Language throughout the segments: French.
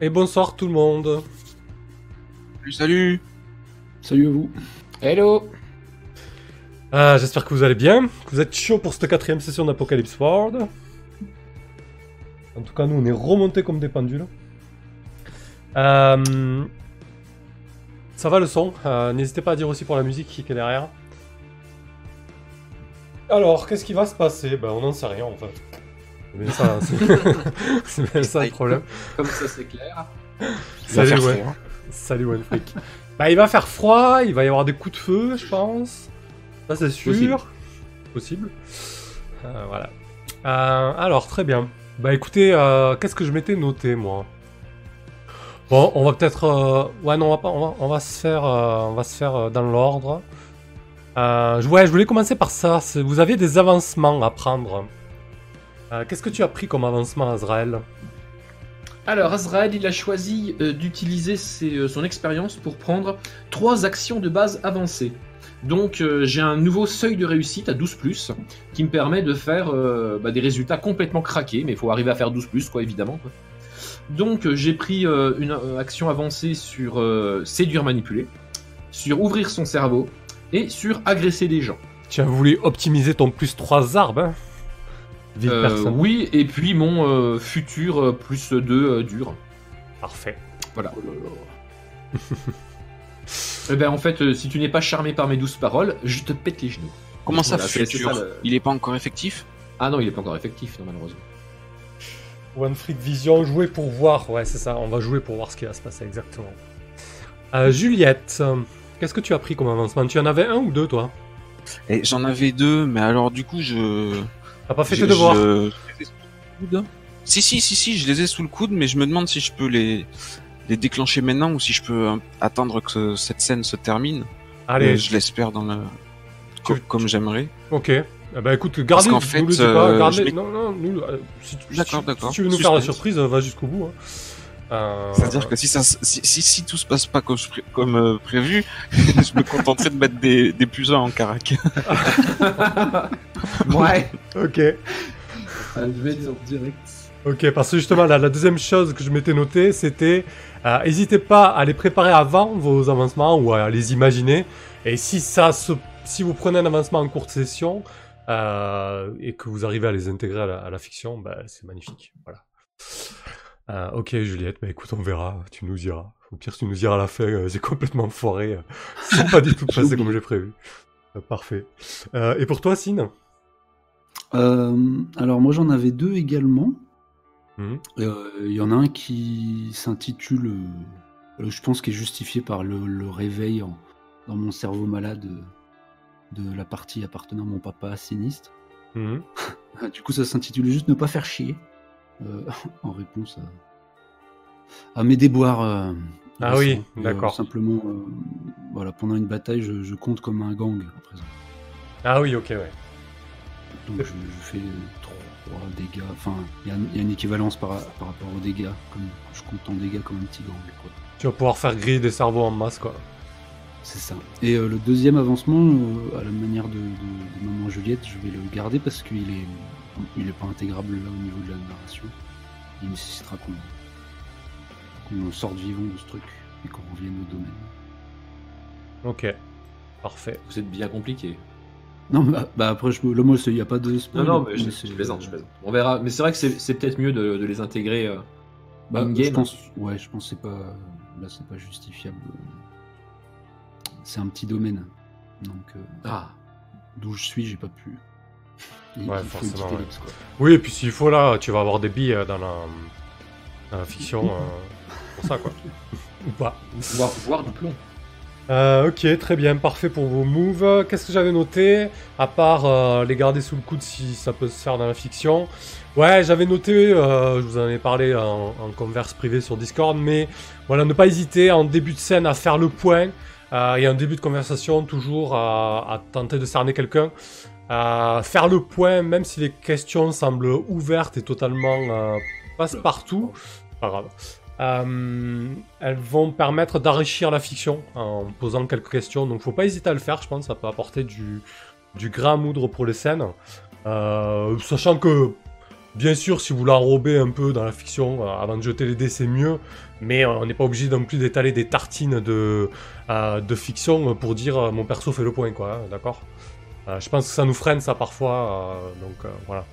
Et bonsoir tout le monde. Salut, salut. Salut à vous. Hello. Ah, J'espère que vous allez bien, que vous êtes chaud pour cette quatrième session d'Apocalypse World. En tout cas, nous, on est remontés comme des pendules. Euh, Ça va le son Euh, N'hésitez pas à dire aussi pour la musique qui est derrière. Alors, qu'est-ce qui va se passer? Ben, on n'en sait rien en fait. C'est bien ça, c'est- bien ça le problème. Comme ça, c'est clair. Salut, ouais. froid. Salut OneFreak. bah, il va faire froid, il va y avoir des coups de feu, je pense. Ça, c'est sûr. Possible. Possible. Euh, voilà. Euh, alors, très bien. Bah, écoutez, euh, qu'est-ce que je m'étais noté, moi? Bon, on va peut-être. euh, Ouais, non, on va pas. On va, on va se faire. euh, On va se faire euh, dans l'ordre. Euh, je- ouais, je voulais commencer par ça. Vous aviez des avancements à prendre. Euh, Qu'est-ce que tu as pris comme avancement, Azrael Alors, Azrael, il a choisi euh, d'utiliser ses, euh, son expérience pour prendre trois actions de base avancées. Donc, euh, j'ai un nouveau seuil de réussite à 12, qui me permet de faire euh, bah, des résultats complètement craqués, mais il faut arriver à faire 12, quoi, évidemment. quoi. Donc, euh, j'ai pris euh, une action avancée sur euh, séduire, manipuler, sur ouvrir son cerveau et sur agresser des gens. Tu as voulu optimiser ton plus 3 arbres, hein personne. oui, et puis mon euh, futur euh, plus 2 dur. Parfait. Voilà. Eh ben en fait, euh, si tu n'es pas charmé par mes douces paroles, je te pète les genoux. Comment ça, Voilà, futur ça, le- Il est pas encore effectif Ah non, il est pas encore effectif, non, malheureusement. One Freak Vision, jouer pour voir. Ouais, c'est ça, on va jouer pour voir ce qui va se passer exactement. Euh, Juliette, euh, qu'est-ce que tu as pris comme avancement? Tu en avais un ou deux, toi? Et J'en avais deux, mais alors du coup, je. T'as pas fait je- tes devoirs je- je les ai sous le coude. Si, si, si, si, je les ai sous le coude, mais je me demande si je peux les, les déclencher maintenant ou si je peux euh, attendre que cette scène se termine. Allez, Euh, je l'espère dans le. Tu- comme j'aimerais. ok. Eh ben écoute, gardez, qu'en nous fait, le dis pas, euh, gardez- Non, non, nous, euh, si, tu- si si veux nous faire la surprise, va jusqu'au bout. hein. Euh, C'est-à-dire que si, ça, s- si, si, si tout se passe pas comme, je euh, prévu, je me contenterai de mettre des, des plus 1 en carac. Ouais. Ok. direct. Ok, parce que justement, la, la deuxième chose que je m'étais noté, c'était euh, n'hésitez pas à les préparer avant vos avancements ou à les imaginer. Et si ça se, si vous prenez un avancement en courte session euh, et que vous arrivez à les intégrer à la, à la fiction, bah, c'est magnifique. Voilà. Euh, ok, Juliette, bah écoute, on verra. Tu nous diras. Au pire, tu nous diras à la fin. euh, j'ai complètement foiré. euh, c'est pas du tout passé comme j'ai prévu. Euh, parfait. Euh, et pour toi, Sine? Alors moi j'en avais deux également. Euh, Il y en a un qui s'intitule, je pense qui est justifié par le, le réveil en- dans mon cerveau malade de la partie appartenant à mon papa sinistre. Mhm. Du coup ça s'intitule juste ne pas faire chier, euh, en réponse à, à mes déboires. euh, Ah oui, euh, d'accord. simplement, euh, voilà, pendant une bataille, je, je compte comme un gang à présent. Ah oui, ok, ouais. Donc je, je fais 3 dégâts. Enfin, il y, a- il y a une équivalence par, par rapport aux dégâts. Comme, je compte en dégâts comme un petit gang. quoi. Tu vas pouvoir faire griller des cerveaux en masse, quoi. C'est ça. Et euh, le deuxième avancement, euh, à la manière de, de- de Maman Juliette, je vais le garder parce qu'il est, il est pas intégrable là au niveau de la narration. Il nécessitera qu'on sorte vivant de ce truc et qu'on revienne au domaine. Ok. Parfait. Vous êtes bien compliqué. Non, bah, bah, après, je, là, moi, il n'y a pas de Non, spoil. non, mais je, plaisante, je plaisante. On verra. Mais c'est vrai que c'est c'est peut-être mieux de, de les intégrer. euh, Bah, In-game. je pense, ouais, je pense que c'est pas, là, c'est pas justifiable. C'est un petit domaine, donc euh, Ah. d'où je suis, j'ai pas pu. Il, Ouais, il faut forcément, ouais. quoi. Oui, et puis s'il faut, là, tu vas avoir des billes euh, dans la, dans la fiction. euh, pour ça, quoi. Ou pas. Voir, voir du plomb. Euh, ok, très bien, parfait pour vos moves. Qu'est-ce que j'avais noté À part euh, les garder sous le coude si ça peut se faire dans la fiction? Ouais, j'avais noté, euh, je vous en ai parlé en, en converse privée sur Discord, mais voilà, ne pas hésiter en début de scène à faire le point euh, et en début de conversation toujours à, à tenter de cerner quelqu'un. À faire le point, même si les questions semblent ouvertes et totalement euh, passe-partout, pas grave. Euh, elles vont permettre d'enrichir la fiction en posant quelques questions. Donc, faut pas hésiter à le faire. Je pense ça peut apporter du, du grain à moudre pour les scènes. Euh, sachant que Bien sûr, si vous l'enrobez un peu dans la fiction, euh, avant de jeter les dés, c'est mieux. Mais euh, on n'est pas obligé non plus d'étaler des tartines de, euh, de fiction pour dire euh, mon perso fait le point, quoi. hein, D'accord? Euh, Je pense que ça nous freine, ça, parfois. euh, donc, euh, voilà.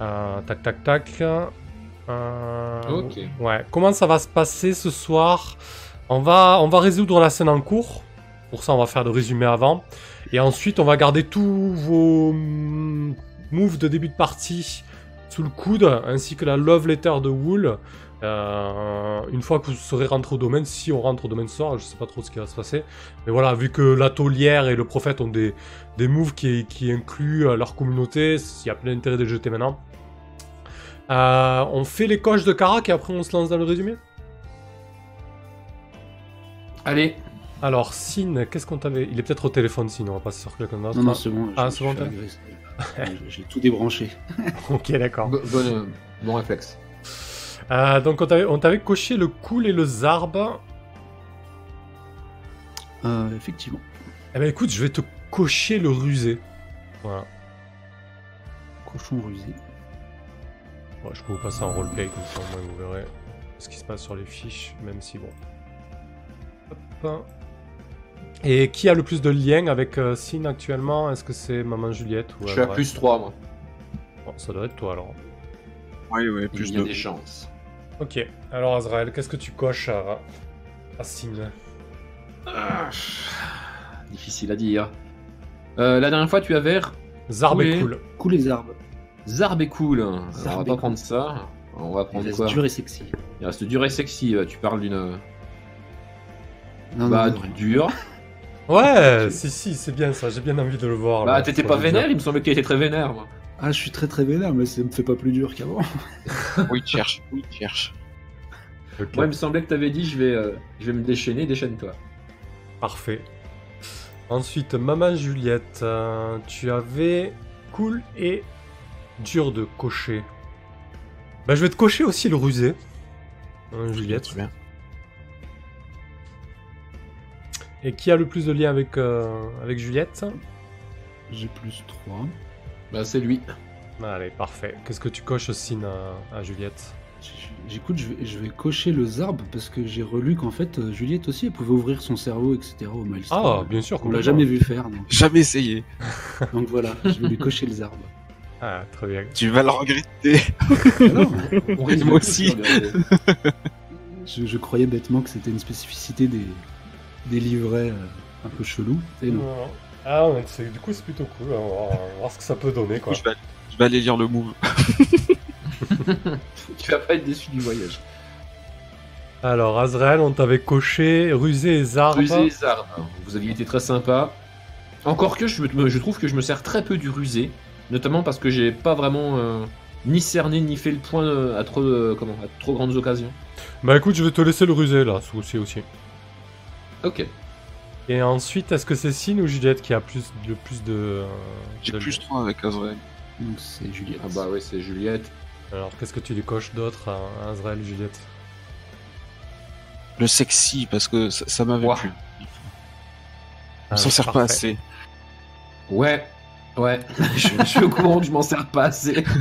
Euh, tac, tac, tac. Euh, Ok. Ouais. Comment ça va se passer ce soir? On va, on va résoudre la scène en cours. Pour ça, on va faire le résumé avant. Et ensuite, on va garder tous vos mm, moves de début de partie sous le coude, ainsi que la love letter de Wool. Euh, une fois que vous serez rentré au domaine, si on rentre au domaine ce soir, je sais pas trop ce qui va se passer. Mais voilà, vu que la taulière et le prophète ont des, des moves qui, qui incluent euh, leur communauté, il y a plein d'intérêt de les jeter maintenant. Euh, on fait les coches de Karak et après on se lance dans le résumé? Allez, Alors, Sin, qu'est-ce qu'on t'avait? Il est peut-être au téléphone, Sin, on va passer sur quelqu'un d'autre. Non, non, c'est bon. Ah, c'est bon, agressé. J'ai- tout débranché. ok, d'accord. euh, bon réflexe. Euh, donc, on t'avait, on t'avait coché le cool et le zarb. Euh, effectivement. Eh ben, écoute, je vais te cocher le rusé. Voilà. Cochon rusé. Ouais, je peux vous passer en roleplay, comme ça, au moins, vous verrez ce qui se passe sur les fiches, même si bon. Hop. Et qui a le plus de liens avec euh, Sin actuellement? Est-ce que c'est Maman Juliette ou Je suis à plus 3, moi. Bon, ça doit être toi alors. Oui, oui, Il plus y a de. des chances. Ok, alors Azrael, qu'est-ce que tu coches à, à Sin Ah, difficile à dire. Euh, la dernière fois, tu avais Zarb est Oui. cool. Cool les arbres. Zarb est cool. Alors, on Zarb va est pas cool. prendre ça. On va Il prendre reste quoi? dur et sexy. Il reste dur et sexy. Tu parles d'une. Non, Bah, non, non, du dur. Ouais, si, si, c'est bien ça, j'ai bien envie de le voir. Bah, là, t'étais pas vénère Il me semblait que t'étais très vénère, moi. Ah, je suis très très vénère, mais ça me fait pas plus dur qu'avant. Oui, cherche. Oui, cherche. Moi, il me semblait que t'avais dit je vais, euh, je vais me déchaîner, déchaîne-toi. Parfait. Ensuite, Maman Juliette, euh, tu avais cool et dur de cocher. Bah, je vais te cocher aussi le rusé. Hein, Juliette. Très bien. Et qui a le plus de liens avec, euh, avec Juliette J'ai plus 3. Bah, c'est lui. Allez, parfait. Qu'est-ce que tu coches aussi à, à Juliette J'écoute, je vais, je vais cocher le zarb parce que j'ai relu qu'en fait, euh, Juliette aussi, elle pouvait ouvrir son cerveau, etc. au Maelstrom. Ah, bien sûr. On l'a jamais vu faire, donc, Jamais essayé. donc voilà, je vais lui cocher le zarb. Ah, très bien. Tu vas le regretter. Ah non, On Moi aussi. je croyais bêtement que c'était une spécificité des, des livrets euh, un peu chelous. Et non. Ah, ouais, c'est- du coup, c'est plutôt cool. On va voir, on va voir ce que ça peut donner, quoi. Je vais, je vais aller lire le move. Tu vas pas être déçu du voyage. Alors, Azrael, on t'avait coché rusé et zarb. Rusé et Zarb. Vous aviez été très sympa. Encore que je, me- je trouve que je me sers très peu du rusé, notamment parce que j'ai pas vraiment euh, ni cerné ni fait le point euh, à trop, euh, comment, à trop grandes occasions. Bah écoute, je vais te laisser le rusé là, ce aussi aussi. Ok. Et ensuite, est-ce que c'est Sin ou Juliette qui a plus de plus de. euh, J'ai de- plus 3 avec Azrael. Donc c'est Juliette. Ah bah ouais, c'est Juliette. Alors, qu'est-ce que tu lui coches d'autre à Azrael et Juliette? Le sexy, parce que ça, ça m'avait Ouah. plu. Ah, On s'en sert pas parfait. assez. Ouais. Ouais. je, je suis au courant que je m'en sers pas assez.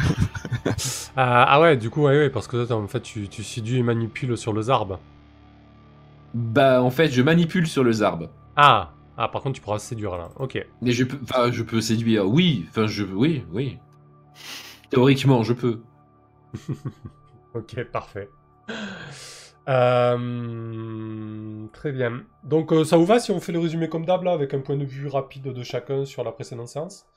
Ah, ah ouais, du coup, ouais, ouais, parce que toi, en fait, tu, tu séduis et manipules sur le zarb. Bah en fait, je manipule sur le Zarb. Ah Ah, par contre, tu pourras séduire là. Ok. Mais je peux, enfin, je peux séduire. Oui, enfin, je, oui, oui. Théoriquement, je peux. Ok, parfait. Euh, Très bien. Donc, euh, ça vous va si on fait le résumé comme d'hab là, avec un point de vue rapide de chacun sur la précédente séance?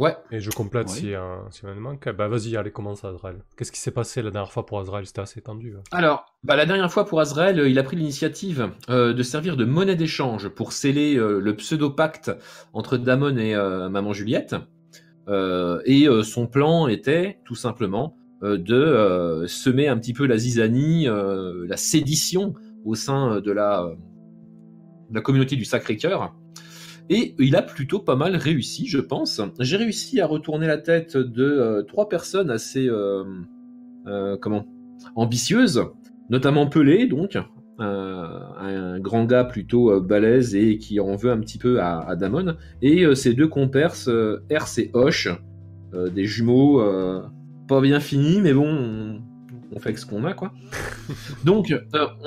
Ouais. Et je complète Ouais. si, euh, si on manque. Bah vas-y, allez, commence Azrael. Qu'est-ce qui s'est passé la dernière fois pour Azrael? C'était assez tendu. hein. Alors, bah, la dernière fois pour Azrael, euh, il a pris l'initiative euh, de servir de monnaie d'échange pour sceller euh, le pseudo-pacte entre Damon et euh, Maman Juliette. Euh, et euh, son plan était tout simplement euh, de euh, semer un petit peu la zizanie, euh, la sédition au sein de la, de la communauté du Sacré-Cœur. Et il a plutôt pas mal réussi, je pense. J'ai réussi à retourner la tête de euh, trois personnes assez... euh, euh, comment ambitieuse, notamment Pelé, donc, un grand gars plutôt balèze et qui en veut un petit peu à, à Damon, et ses deux compères, euh, Ers et Hoche, des jumeaux pas bien finis, mais bon, on, on fait avec ce qu'on a, quoi. Donc,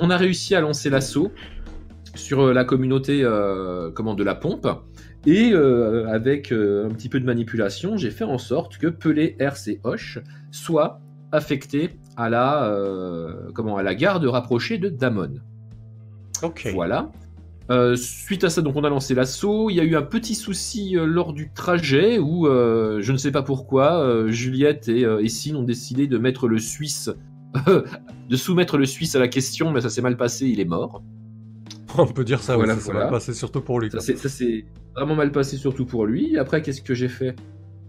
on a réussi à lancer l'assaut sur euh, la communauté euh, comment, de la pompe. Et euh, avec euh, un petit peu de manipulation, j'ai fait en sorte que Pelé, et Hoche soient affectés à la, comment, à la garde rapprochée de Damon. Ok. Voilà. Suite à ça, donc on a lancé l'assaut. Il y a eu un petit souci lors du trajet où je ne sais pas pourquoi Juliette et, et Sin ont décidé de mettre le Suisse, de soumettre le Suisse à la question, mais ça s'est mal passé. Il est mort. On peut dire ça, Voilà, ouais, ça s'est mal passé surtout pour lui. Ça s'est- vraiment mal passé, surtout pour lui. Après, qu'est-ce que j'ai fait?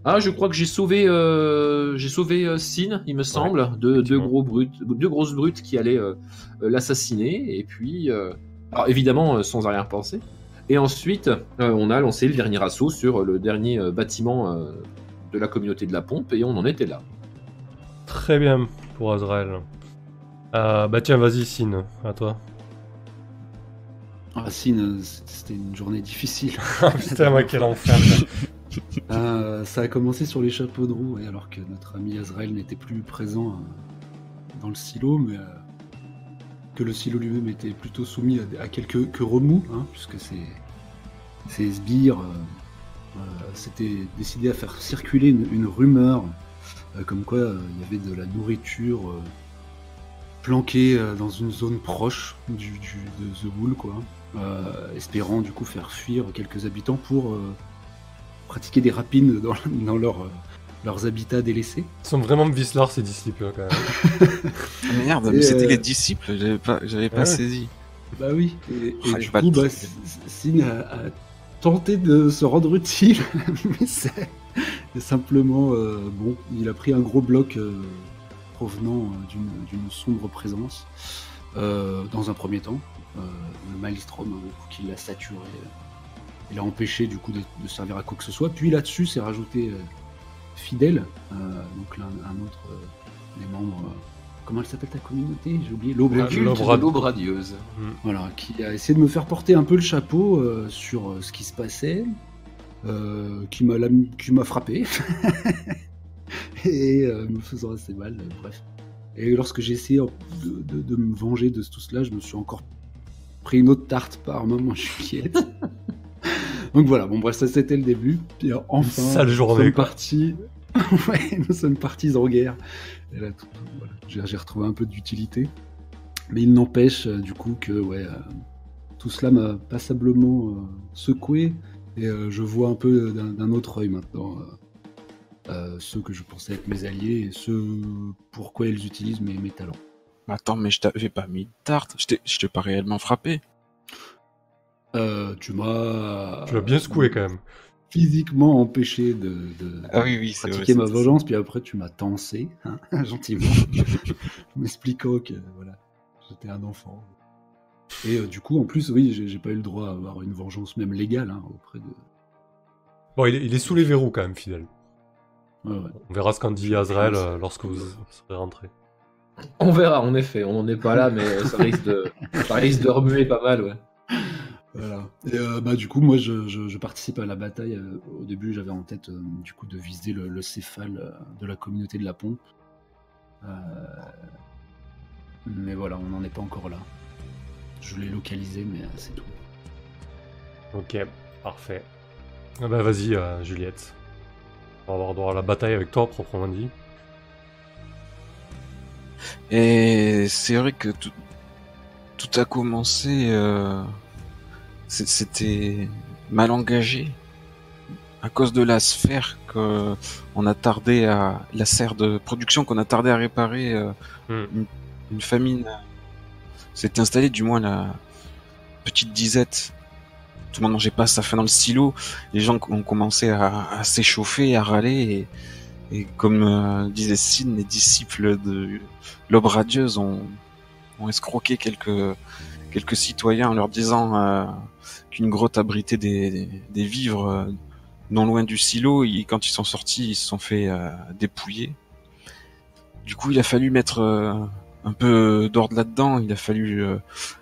Ah, je crois que j'ai sauvé, euh, j'ai sauvé euh, Sin, il me semble, de deux gros brutes, deux grosses brutes qui allaient euh, l'assassiner. Et puis, euh, alors évidemment, sans arrière-pensée. Et ensuite, on a lancé le dernier assaut sur le dernier bâtiment de la communauté de la pompe, et on en était là. Très bien pour Azrael. Bah tiens, vas-y, Sin, à toi. Racine, euh, c'était une journée difficile. Ah, Putain, moi, quel enfer. Euh, ça a commencé sur les chapeaux de roue, et alors que notre ami Azrael n'était plus présent euh, dans le silo, mais euh, que le silo lui-même était plutôt soumis à, à quelques que remous, hein, puisque ces, ces sbires euh, s'étaient décidés à faire circuler une, une rumeur comme quoi il y avait de la nourriture planquée euh, dans une zone proche du, du- de The Wool, quoi, euh, espérant du coup faire fuir quelques habitants pour euh, pratiquer des rapines dans, dans leur, euh, leurs habitats délaissés. Ils sont vraiment vicelard, ces disciples, quand même. Ah, merde, mais c'était euh, les disciples, j'avais pas, j'avais pas Ouais. saisi. Bah oui. Et, et Ah, du coup, bah, truc. S- Sin a, a tenté de se rendre utile, mais c'est c'est simplement euh, bon. Il a pris un gros bloc euh, provenant euh, d'une sombre présence euh, dans un premier temps, euh, le Maelstrom, hein, qui l'a saturé. euh, Il a empêché du coup de, de servir à quoi que ce soit. Puis là-dessus, s'est rajouté euh, Fidèle, euh, donc l'un un autre euh, des membres. euh, comment elle s'appelle ta communauté? J'ai oublié. L'Aube Radieuse. radieuse. Voilà, qui a essayé de me faire porter un peu le chapeau euh, sur euh, ce qui se passait, euh, qui m'a lam- qui m'a frappé et euh, me faisant assez mal. euh, bref. Et lorsque j'ai essayé de, de- de me venger de tout cela, je me suis encore pris une autre tarte par maman Juliette. Donc voilà, bon bref, ça c'était le début. Puis euh, enfin, Sale nous sommes partis. ouais, nous sommes partis en guerre. Et là, tout- voilà, j'ai retrouvé un peu d'utilité. Mais il n'empêche euh, du coup que ouais, euh, tout cela m'a passablement euh, secoué et euh, je vois un peu d'un d'un autre œil maintenant euh, ceux que je pensais être mes alliés et ceux pourquoi ils utilisent mes, mes talents. Attends, mais je t'avais pas mis de tarte, je t'ai je t'ai pas réellement frappé. Euh, tu m'as Tu l'as bien secoué, quand même. physiquement empêché de, de Ah oui, oui, c'est pratiquer vrai, ma vengeance, puis après tu m'as tensé, hein, gentiment, m'expliquant que voilà, j'étais un enfant. Et euh, du coup, en plus, oui, j'ai j'ai pas eu le droit à avoir une vengeance même légale hein, auprès de. Bon, il est, il est sous les verrous, quand même, fidèle. On verra ce qu'en dit Azrael euh, lorsque vous serez rentré. On verra, en effet. On n'en est pas là, mais ça risque de, ça risque de remuer pas mal, ouais. Voilà. Et, euh, bah, du coup, moi, je, je- je participe à la bataille. Euh, Au début, j'avais en tête euh, du coup de viser le, le céphale de la communauté de la pompe. Euh, Mais voilà, on n'en est pas encore là. Je l'ai localisé, mais euh, c'est tout. Ok, parfait. Ah bah vas-y, euh, Juliette. On va avoir droit à la bataille avec toi, proprement dit. Et c'est vrai que tout, tout a commencé, euh, c'était mal engagé à cause de la sphère que on a tardé à la serre de production qu'on a tardé à réparer. euh, Hmm. une, une famine s'est installée, du moins la petite disette. Tout le monde mangeait pas sa faim dans le silo. Les gens ont commencé à, s'échauffer, à râler. Et, comme euh, disait Sin, les disciples de l'aube radieuse ont, escroqué quelques, quelques citoyens en leur disant euh, qu'une grotte abritait des, des, vivres euh, non loin du silo. Et quand ils sont sortis, ils se sont fait euh, dépouiller. Du coup, il a fallu mettre un peu d'ordre là-dedans. Il a fallu euh,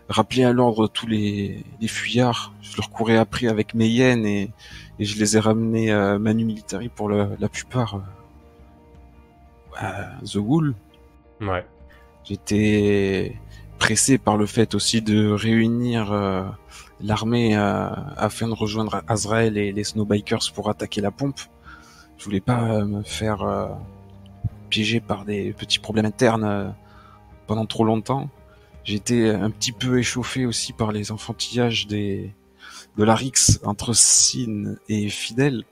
rappeler à l'ordre tous les, les fuyards. Je leur courais après avec mes hyènes et, et je les ai ramenés euh, manu militari pour le- la plupart euh, à The Wool. Ouais. J'étais pressé par le fait aussi de réunir euh, l'armée euh, afin de rejoindre Azrael et les Snowbikers pour attaquer la pompe. Je voulais pas euh, me faire euh, piéger par des petits problèmes internes euh, pendant trop longtemps. J'étais un petit peu échauffé aussi par les enfantillages des de la Rix entre Sin et Fidel.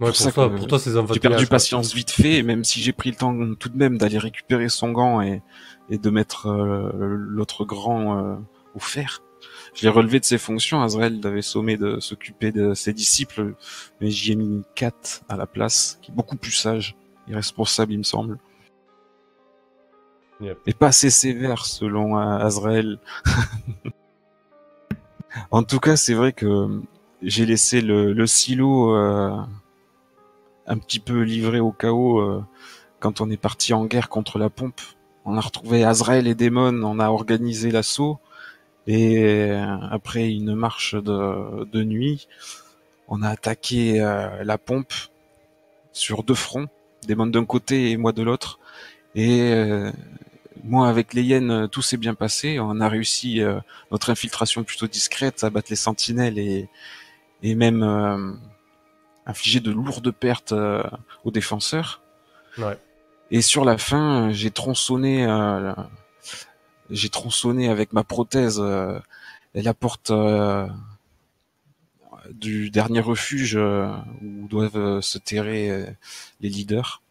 Ouais, Pour ça toi, pour toi, c'est J'ai perdu patience vite fait, même si j'ai pris le temps tout de même d'aller récupérer son gant et, et de mettre euh, l'autre grand euh, au fer. Je l'ai relevé de ses fonctions. Azrael avait sommé de s'occuper de ses disciples, mais j'y ai mis Kat à la place, qui est beaucoup plus sage et responsable, il me semble. Et pas assez sévère, selon euh, Azrael. en tout cas, c'est vrai que j'ai laissé le, silo euh, un petit peu livré au chaos euh, quand on est parti en guerre contre la pompe. On a retrouvé Azrael et Daemon, on a organisé l'assaut. Et euh, après une marche de, nuit, on a attaqué euh, la pompe sur deux fronts, Daemon d'un côté et moi de l'autre. Et euh, moi avec les hyènes, euh, tout s'est bien passé. On a réussi euh, notre infiltration plutôt discrète à battre les sentinelles et, et même euh, infliger de lourdes pertes euh, aux défenseurs. Ouais. Et sur la fin, j'ai tronçonné, euh, j'ai tronçonné avec ma prothèse euh, la porte euh, du dernier refuge où doivent se terrer les leaders.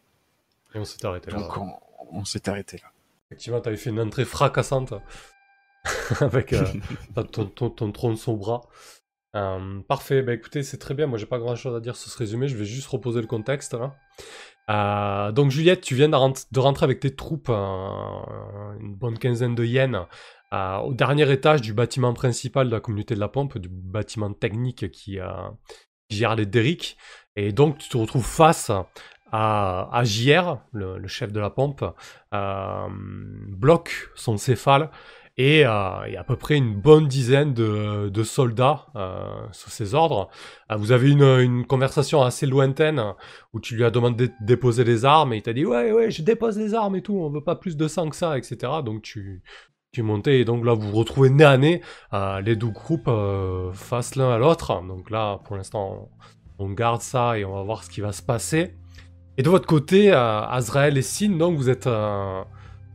Et on s'est arrêté là. Donc on, on s'est arrêté là. Effectivement, t'avais fait une entrée fracassante avec euh, ton, ton, ton tronçon bras. Euh, parfait, bah écoutez, c'est très bien. Moi, j'ai pas grand chose à dire sur ce résumé. Je vais juste reposer le contexte là. Euh, donc, Juliette, tu viens de, rent- de rentrer avec tes troupes, une bonne quinzaine de yens, au dernier étage du bâtiment principal de la communauté de la pompe, du bâtiment technique qui, qui gère les Derrick. Et donc, tu te retrouves face à, à JR, le, chef de la pompe, euh, bloque son céphale et euh, a à peu près une bonne dizaine de, soldats euh, sous ses ordres. Vous avez une, une conversation assez lointaine où tu lui as demandé de déposer les armes et il t'a dit ouais ouais je dépose les armes et tout, on veut pas plus de sang que ça, etc. Donc tu tu monté et donc là vous vous retrouvez nez à nez, les deux groupes face l'un à l'autre. Donc là pour l'instant on garde ça et on va voir ce qui va se passer. Et de votre côté, euh, Azrael et Sin, donc vous êtes euh,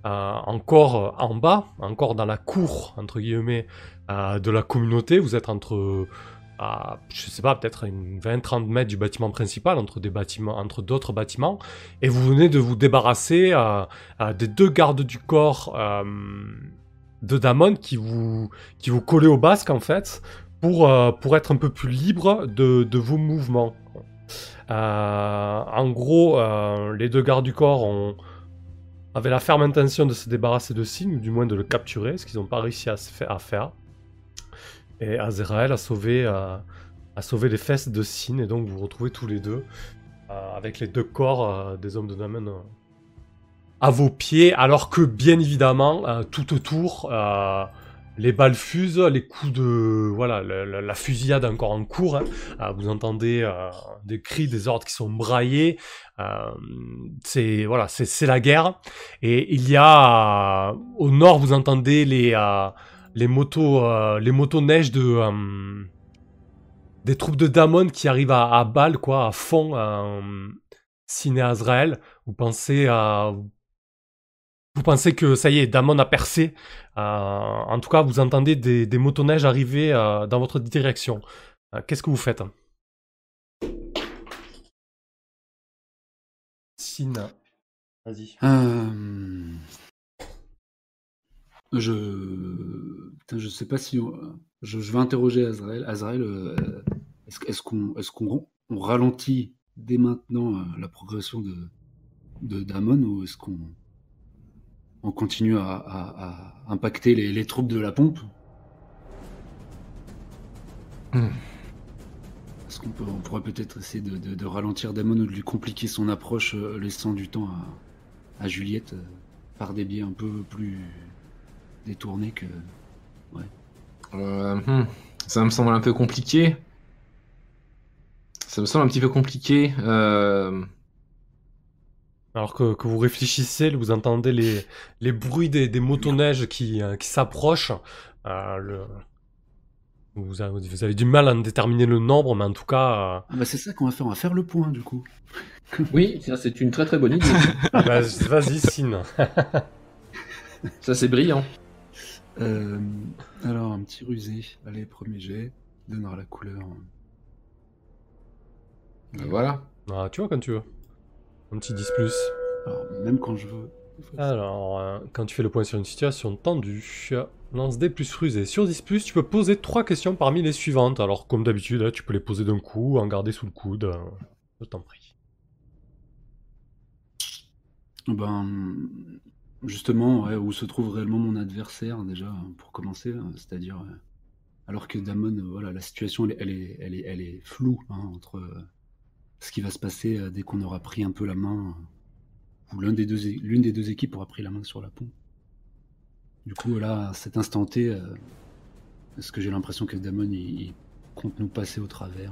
euh, encore en bas, encore dans la cour, entre guillemets, de la communauté. Vous êtes entre, je sais pas, peut-être une 20-30 mètres du bâtiment principal, entre des bâtiments, entre d'autres bâtiments. Et vous venez de vous débarrasser des deux gardes du corps de Damon qui vous, qui vous collaient au basque, en fait, pour, pour être un peu plus libre de, de vos mouvements. Euh, en gros, euh, les deux gardes du corps ont, avaient la ferme intention de se débarrasser de Sin, ou du moins de le capturer, ce qu'ils n'ont pas réussi à, faire. Et Azrael a sauvé, euh, les fesses de Sin, et donc vous vous retrouvez tous les deux avec les deux corps des hommes de Damen euh, à vos pieds, alors que bien évidemment, tout autour, les balles fusent, les coups de... Voilà, la, la- la fusillade encore en cours. hein. Euh, vous entendez euh, des cris, des ordres qui sont braillés. Euh, c'est voilà, c'est la guerre. Et il y a au nord, vous entendez les les motos les motos neige de des troupes de Damon qui arrivent à, à balle quoi, à fond. Ciné Azrael. Vous pensez à vous pensez que ça y est, Damon a percé. Euh, en tout cas, vous entendez des, des motoneiges arriver euh, dans votre direction. Euh, Qu'est-ce que vous faites? Sina. Vas-y. Euh, Je... Putain, je sais pas si... on- Je, je vais interroger Azrael. Azrael, euh, est-ce qu'on est ralentit dès maintenant euh, la progression de, de Damon ou est-ce qu'on on continue à, à- à impacter les, les troupes de la pompe Hmm. Est-ce qu'on peut, on pourrait peut-être essayer de, de- de ralentir Damon ou de lui compliquer son approche, euh, laissant du temps à, à Juliette euh, par des biais un peu plus détournés que. Euh, hmm, Ça me semble un peu compliqué. Ça me semble un petit peu compliqué. Euh... Alors que, que vous réfléchissez, vous entendez les, les bruits des, des motoneiges qui, euh, qui s'approchent. Euh, le... vous, avez, vous avez du mal à en déterminer le nombre, mais en tout cas, euh, Ah bah c'est ça qu'on va faire, on va faire le point du coup. Oui, ça c'est une très très bonne idée. bah, vas-y, Sin. ça c'est brillant. Euh, alors un petit rusé, allez premier jet, donnera la couleur. Ben voilà. Ah, tu vois quand tu veux. Un petit 10 plus. Alors même quand je veux. Alors, euh, quand tu fais le point sur une situation tendue, lance des plus rusés. Sur 10 plus, tu peux poser 3 questions parmi les suivantes. Alors, comme d'habitude, là, tu peux les poser d'un coup, en garder sous le coude. euh, Je t'en prie. Ben justement, ouais, où se trouve réellement mon adversaire déjà pour commencer, hein, c'est-à-dire euh, alors que Damon, euh, voilà, la situation elle, est- elle est, elle est, elle est floue hein, entre euh, ce qui va se passer euh, dès qu'on aura pris un peu la main, euh, ou l'une des deux équipes aura pris la main sur la pompe. Du coup, là, à cet instant T, euh, est-ce que j'ai l'impression que Damon il, compte nous passer au travers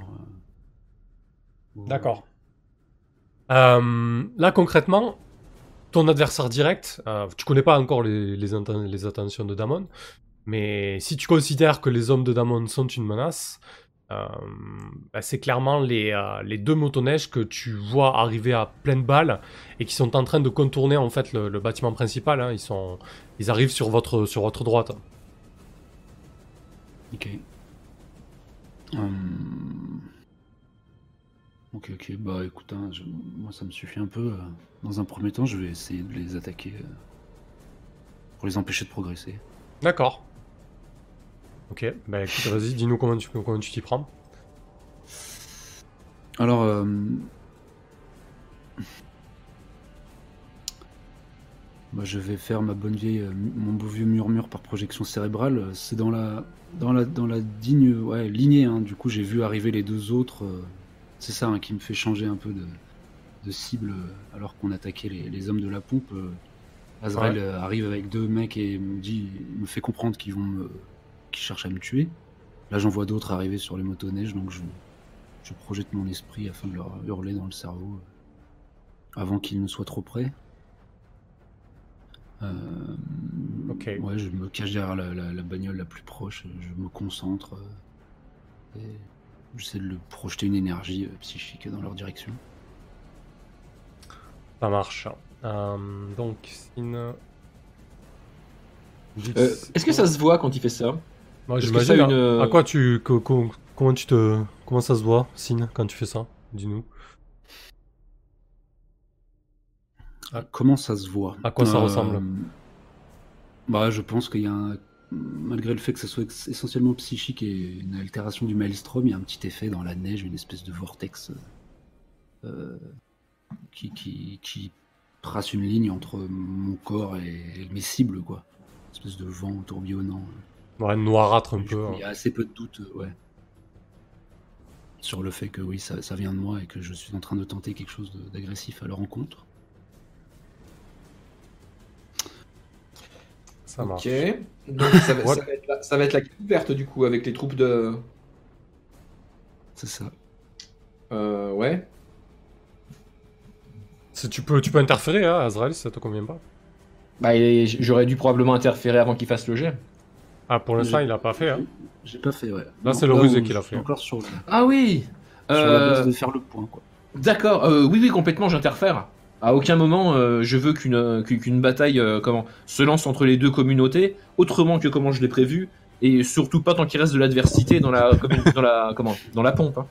euh, D'accord. Là, concrètement, ton adversaire direct, tu connais pas encore les, les, inten- les intentions de Damon, mais si tu considères que les hommes de Damon sont une menace, bah, c'est clairement les, euh, les deux motoneiges que tu vois arriver à pleine balle et qui sont en train de contourner en fait le, le bâtiment principal. hein. Ils, sont, ils arrivent sur votre, sur votre droite. Ok. Hum. Ok, ok. Bah écoute, hein, je- moi ça me suffit un peu. euh. Dans un premier temps, je vais essayer de les attaquer euh, pour les empêcher de progresser. D'accord. Ok, bah écoute, vas-y, dis-nous comment tu comment tu t'y prends. Alors, euh, bah, je vais faire ma bonne vieille, euh, mon beau vieux murmure par projection cérébrale. C'est dans la, dans la, dans la digne, ouais, lignée. hein. Du coup, j'ai vu arriver les deux autres. euh, c'est ça hein, qui me fait changer un peu de, de cible euh, alors qu'on attaquait les, les hommes de la pompe. Azrael Ouais. arrive avec deux mecs et me dit, me fait comprendre qu'ils vont me, qu'ils cherchent à me tuer. Là, j'en vois d'autres arriver sur les motoneiges, donc je, je projette mon esprit afin de leur hurler dans le cerveau euh, avant qu'ils ne soient trop près. Euh, Ok. Ouais, je me cache derrière la, la- la bagnole la plus proche, je me concentre euh, et j'essaie de le projeter une énergie euh, psychique dans leur direction. Ça marche. Euh, donc, Sin. Euh, Est-ce que ça se voit quand il fait ça? Moi, j'imagine. ça hein. une, euh, À quoi tu. co- co- comment tu te. Comment ça se voit, Sin, quand tu fais ça Dis-nous. Ah. Comment ça se voit? À quoi ça ressemble? Bah, je pense qu'il y a un... Malgré le fait que ce soit essentiellement psychique et une altération du maelstrom, il y a un petit effet dans la neige, une espèce de vortex euh, euh, qui, qui, qui trace une ligne entre mon corps et, et mes cibles, quoi. Une espèce de vent tourbillonnant. Ouais, noirâtre un Du peu. coup, hein. Il y a assez peu de doute, euh, ouais. Sur le fait que oui, ça, ça vient de moi et que je suis en train de tenter quelque chose d'agressif à leur encontre. Ça marche. Ok. Donc ça va, Ouais. ça va être la, ça va être la carte ouverte du coup avec les troupes de. C'est ça. Euh, ouais. Si tu, peux, tu peux interférer, hein, Azrael, si ça te convient pas. Bah j'aurais dû probablement interférer avant qu'il fasse le jet. Ah, pour l'instant, il a pas fait. Hein. J'ai pas fait, ouais. Là, c'est le rusé qui l'a fait. Encore sur, le- Ah oui. sur la Euh, base de faire le point, quoi. D'accord. euh, oui oui complètement j'interfère. À aucun moment euh, je veux qu'une euh, bataille euh, comment se lance entre les deux communautés autrement que comment je l'ai prévu et surtout pas tant qu'il reste de l'adversité dans la dans la comment dans la pompe. hein.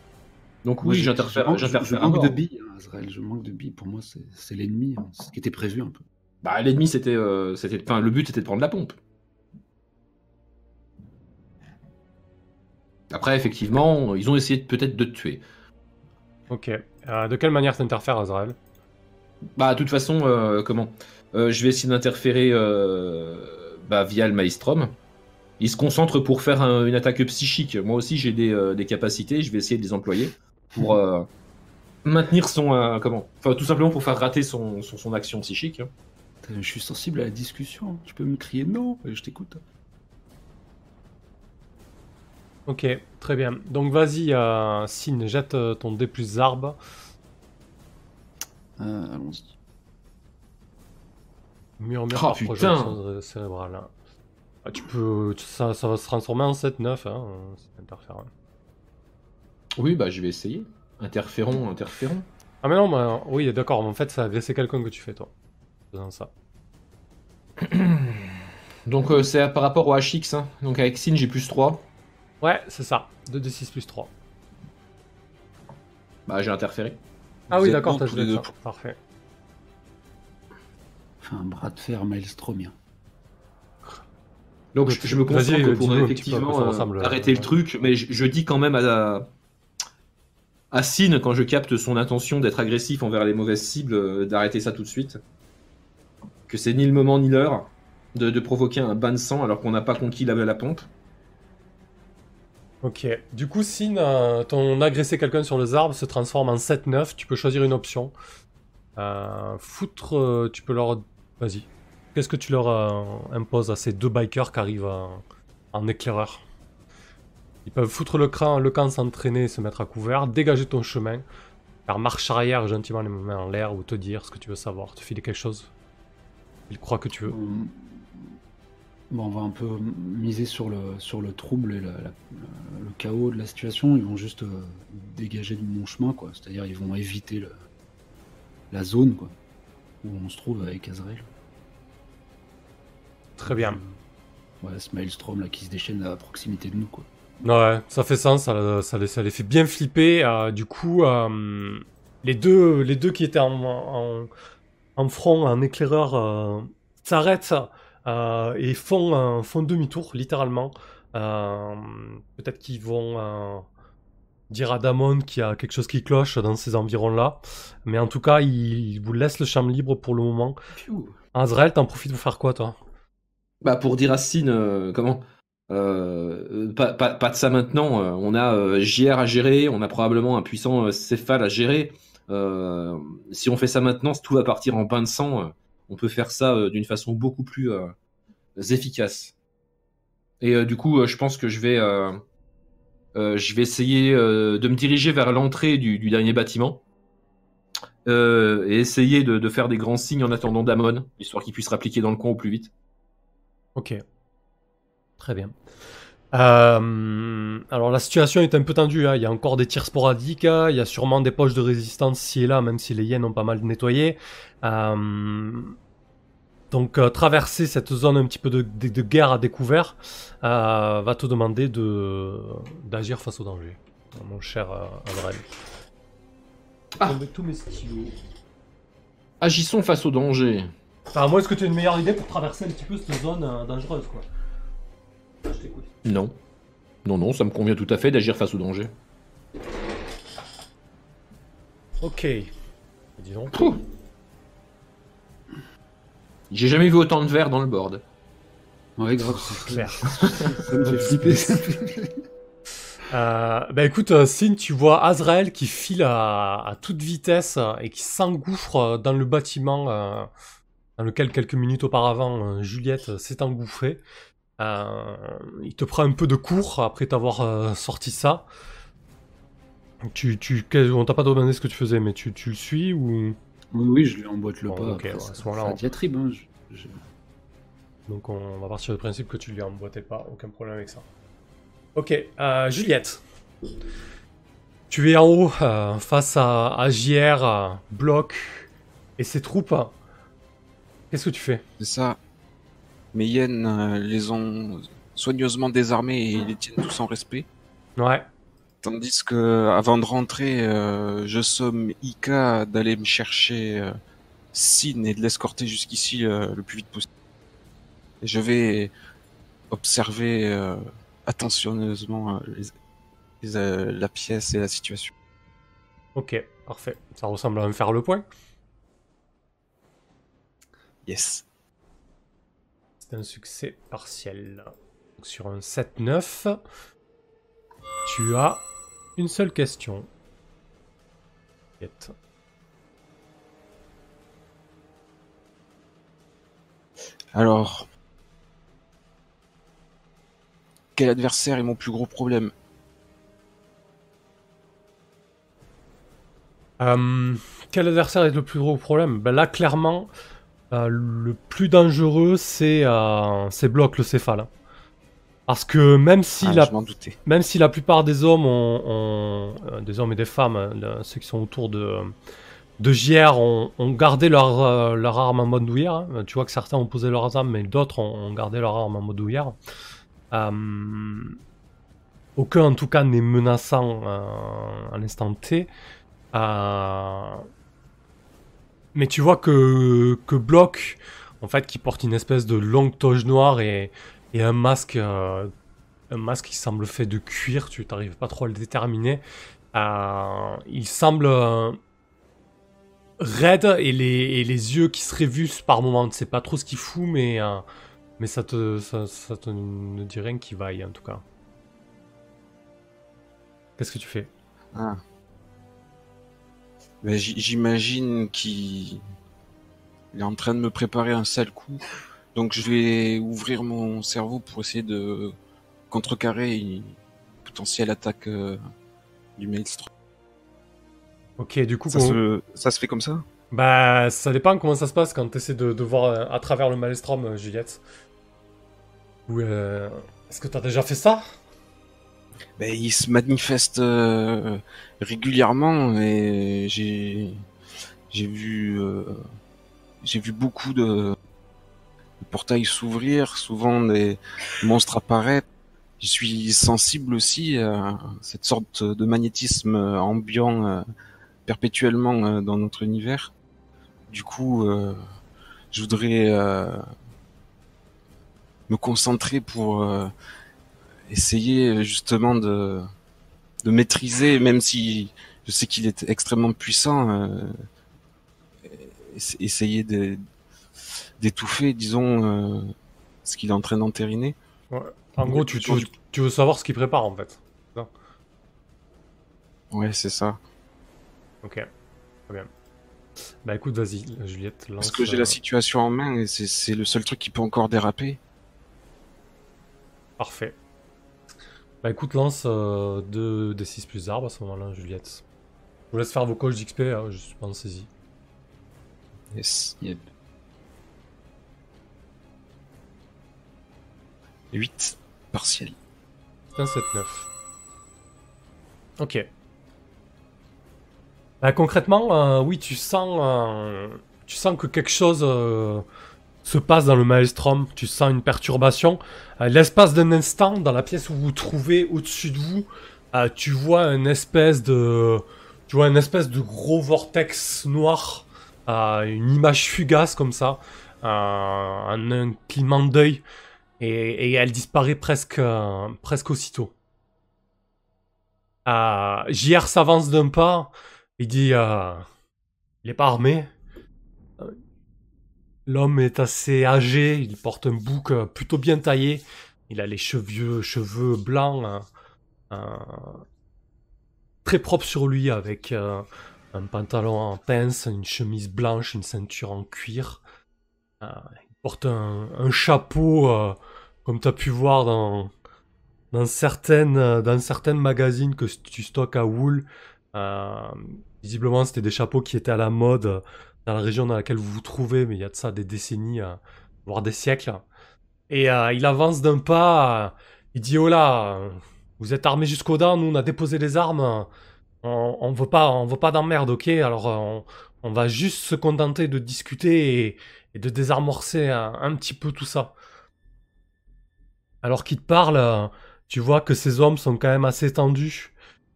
Donc oui j'interfère je manque- Je, de billes, hein, Azrael. Je manque de billes. Pour moi, c'est c'est l'ennemi. hein. Ce qui était prévu un peu. Bah l'ennemi c'était euh, c'était enfin le but c'était de prendre la pompe. Après effectivement ils ont essayé de- peut-être de te tuer. Ok. Euh, de quelle manière t'interfères, Azrael Bah, de toute façon, euh, comment Euh, Je vais essayer d'interférer euh, bah, via le Maelstrom. Il se concentre pour faire un- une attaque psychique. Moi aussi, j'ai des, euh, des capacités. Je vais essayer de les employer pour euh, maintenir son. euh, comment Enfin, tout simplement pour faire rater son, son, son action psychique. hein. Je suis sensible à la discussion. Tu peux me crier non et je t'écoute. Ok, très bien. Donc, vas-y, euh, Sin, jette euh, ton D plus arbre. Euh, Allons-y. Murmure Oh, par putain. projection cérébrale. hein. Ah, tu peux. Ça, ça va se transformer en 7-9, hein, c'est interférent. Oui, bah je vais essayer. Interférons, interférons. Ah, mais non, mais, oui, d'accord, mais en fait, ça a quelqu'un que tu fais, toi. En faisant ça. Donc euh, c'est par rapport au HX. Hein. Donc avec Sin, j'ai plus 3. Ouais, c'est ça. 2d6 plus 3. Bah j'ai interféré. Ah Vous oui, d'accord, t'as joué ça. deux. Parfait. Enfin, un bras de fer maelstromien. Donc Donc, je, je me concentre euh, pour à effectivement euh, ressemble, arrêter euh, le truc, mais je, je dis quand même à, à Sin, quand je capte son intention d'être agressif envers les mauvaises cibles, euh, d'arrêter ça tout de suite. Que c'est ni le moment ni l'heure de, de provoquer un bain de sang alors qu'on n'a pas conquis la, la pompe. Ok. Du coup, euh, ton agresser quelqu'un sur les arbres se transforme en 7-9. Tu peux choisir une option. Euh, foutre, euh, tu peux leur. Vas-y. Qu'est-ce que tu leur euh, imposes à ces deux bikers qui arrivent en éclaireur? Ils peuvent foutre le, cran, le camp, s'entraîner se mettre à couvert, dégager ton chemin, faire marche arrière gentiment les mains en l'air ou te dire ce que tu veux savoir, te filer quelque chose. Ils croient que tu veux. On- Bon, on va un peu miser sur le, sur le trouble et la- la- le chaos de la situation. Ils vont juste euh, dégager de mon chemin, quoi. C'est-à-dire, ils vont éviter le- la zone, quoi, où on se trouve avec Azrael. Très bien. Euh, Ouais, ce Maelstrom là qui se déchaîne à proximité de nous, quoi. Ouais, ça fait sens, ça, ça les, ça les fait bien flipper. euh, du coup, euh, les, deux, les deux qui étaient en, en, en front, en éclaireur, s'arrêtent et font, un- font demi-tour, littéralement. Euh, Peut-être qu'ils vont euh, dire à Damon qu'il y a quelque chose qui cloche dans ces environs-là. Mais en tout cas, ils, vous laissent le champ libre pour le moment. Azrael, t'en profites pour faire quoi, toi? Bah pour dire à Sin, euh, comment? Euh, pas, pas, pas de ça maintenant, euh, on a euh, JR à gérer, on a probablement un puissant euh, céphale à gérer. Euh, si on fait ça maintenant, tout va partir en bain de sang. euh, on peut faire ça euh, d'une façon beaucoup plus euh, efficace. Et euh, du coup, euh, je pense que je vais, je vais essayer de me diriger vers l'entrée du, dernier bâtiment. Et essayer de, faire des grands signes en attendant Damon, histoire qu'il puisse rappliquer dans le coin au plus vite. Ok. Très bien. Alors la situation est un peu tendue, hein. il y a encore des tirs sporadiques, hein. il y a sûrement des poches de résistance ci et là, même si les hyènes ont pas mal nettoyé. Donc euh, traverser cette zone un petit peu de, de- de guerre à découvert euh, va te demander de d'agir face au danger, mon cher euh, Azrael. Ah. Tous mes stylos. Agissons face au danger. Alors moi, est-ce que tu as une meilleure idée pour traverser un petit peu cette zone euh, dangereuse, quoi? Je t'écoute. Non. Non, non, ça me convient tout à fait d'agir face au danger. Ok. Dis donc. Pouh. J'ai jamais vu autant de verre dans le board. Ouais, grave, c'est Clair. Ça me fait flipper. ça me fait- Euh, bah écoute, euh, Sin, tu vois Azrael qui file à, à toute vitesse euh, et qui s'engouffre dans le bâtiment euh, dans lequel quelques minutes auparavant Juliette s'est engouffrée. Euh, il te prend un peu de cours après t'avoir euh, sorti ça. Tu, on t'a pas demandé ce que tu faisais, mais tu, tu le suis ou? Oui, oui, je lui emboîte le Bon, pas. après, à ce moment-là, on- diatribe, hein, je- je- Donc on va partir du principe que tu lui emboîtais pas, aucun problème avec ça. Ok, euh, Juliette. Tu es en haut euh, face à, à JR, euh, Bloc et ses troupes. Qu'est-ce que tu fais? C'est ça. Mes hyènes euh, les ont soigneusement désarmés et ils les tiennent tous en respect. Ouais, Tandis que avant de rentrer, euh, je somme Ika d'aller me chercher euh, Sin et de l'escorter jusqu'ici euh, le plus vite possible. Et je vais observer euh, attentionneusement euh, les- les, euh, la pièce et la situation. ok, parfait. Ça ressemble à un faire le point. Yes. C'est un succès partiel. Donc, sur un 7-9, tu as une seule question. Alors, quel adversaire est mon plus gros problème? Euh, quel adversaire est le plus gros problème? Ben Là, clairement, euh, le plus dangereux, c'est euh, c'est Bloc le céphale. Parce que même si, Ah, la, même si la plupart des hommes, ont, ont- euh, des hommes et des femmes, hein, ceux qui sont autour de, de JR, ont, ont gardé leur, euh, leur arme en mode douillère. hein. Tu vois que certains ont posé leurs armes, mais d'autres ont, ont gardé leur arme en mode douillère. Euh, aucun, en tout cas, n'est menaçant euh, à l'instant T. Euh, mais tu vois que, que Block, en fait, qui porte une espèce de longue toge noire et, et un masque, euh, un masque qui semble fait de cuir, tu n'arrives pas trop à le déterminer. Euh, il semble euh, raide et les, yeux qui se révulsent par moments. Tu sais pas trop ce qu'il fout, mais, ça, te, ça, te ne dit rien qui vaille en tout cas. Qu'est-ce que tu fais? Ah. Ben, J'imagine qu'il il est en train de me préparer un sale coup. Donc je vais ouvrir mon cerveau pour essayer de contrecarrer une potentielle attaque euh, du Maelstrom. Ok, du coup, Ça se, ça se fait comme ça? Bah, ça dépend comment ça se passe quand tu essaies de, de voir euh, à travers le maelstrom, euh, Juliette. Ou euh, est-ce que t'as déjà fait ça? Ben, Il se manifeste euh, régulièrement et j'ai j'ai vu euh, j'ai vu beaucoup de, de portails s'ouvrir, souvent des monstres apparaître. Je suis sensible aussi à cette sorte de magnétisme ambiant euh, perpétuellement euh, dans notre univers. Du coup, euh, je voudrais me concentrer pour essayer justement de, maîtriser, même si je sais qu'il est extrêmement puissant, ess- essayer de- d'étouffer, disons, euh, ce qu'il est en train d'entériner. En gros, tu, tu veux, tu veux savoir ce qu'il prépare en fait. Ouais, c'est ça. Ok, très bien. Bah écoute, vas-y, Juliette, lance. Parce que j'ai euh, la situation en main et c'est- c'est le seul truc qui peut encore déraper. Parfait. Bah écoute, lance 2 des 6 plus arbres à ce moment-là, Juliette. Je vous laisse faire vos coches d'XP, hein, je suis pas en saisie. Yes. Yep. 8 partiel. C'est un 7-9. Ok. Bah, concrètement, euh, oui, tu sens, euh, tu sens que quelque chose se passe dans le maelstrom. Tu sens une perturbation. L'espace d'un instant, dans la pièce où vous vous trouvez, au-dessus de vous, tu vois une espèce de, tu vois une espèce de gros vortex noir, une image fugace comme ça, euh, en un clignement d'œil, et, elle disparaît presque, euh, presque aussitôt. Euh, JR s'avance d'un pas. Il dit euh, Il est pas armé. Euh, L'homme est assez âgé. Il porte un bouc plutôt bien taillé. Il a les cheveux, cheveux blancs. hein, très propre sur lui avec un pantalon en pince, une chemise blanche, une ceinture en cuir. Il porte un, chapeau, comme tu as pu voir dans, dans, certaines, euh, dans magazines que tu stockes à Wool. Euh, visiblement, c'était des chapeaux qui étaient à la mode euh, dans la région dans laquelle vous vous trouvez, mais il y a de ça des décennies, voire des siècles. Et il avance d'un pas, il dit Oh là, vous êtes armés jusqu'aux dents, nous on a déposé les armes, on, on veut pas, pas d'emmerde, ok? Alors on, va juste se contenter de discuter et, de désamorcer un petit peu tout ça. Alors qu'il te parle, euh, tu vois que ces hommes sont quand même assez tendus.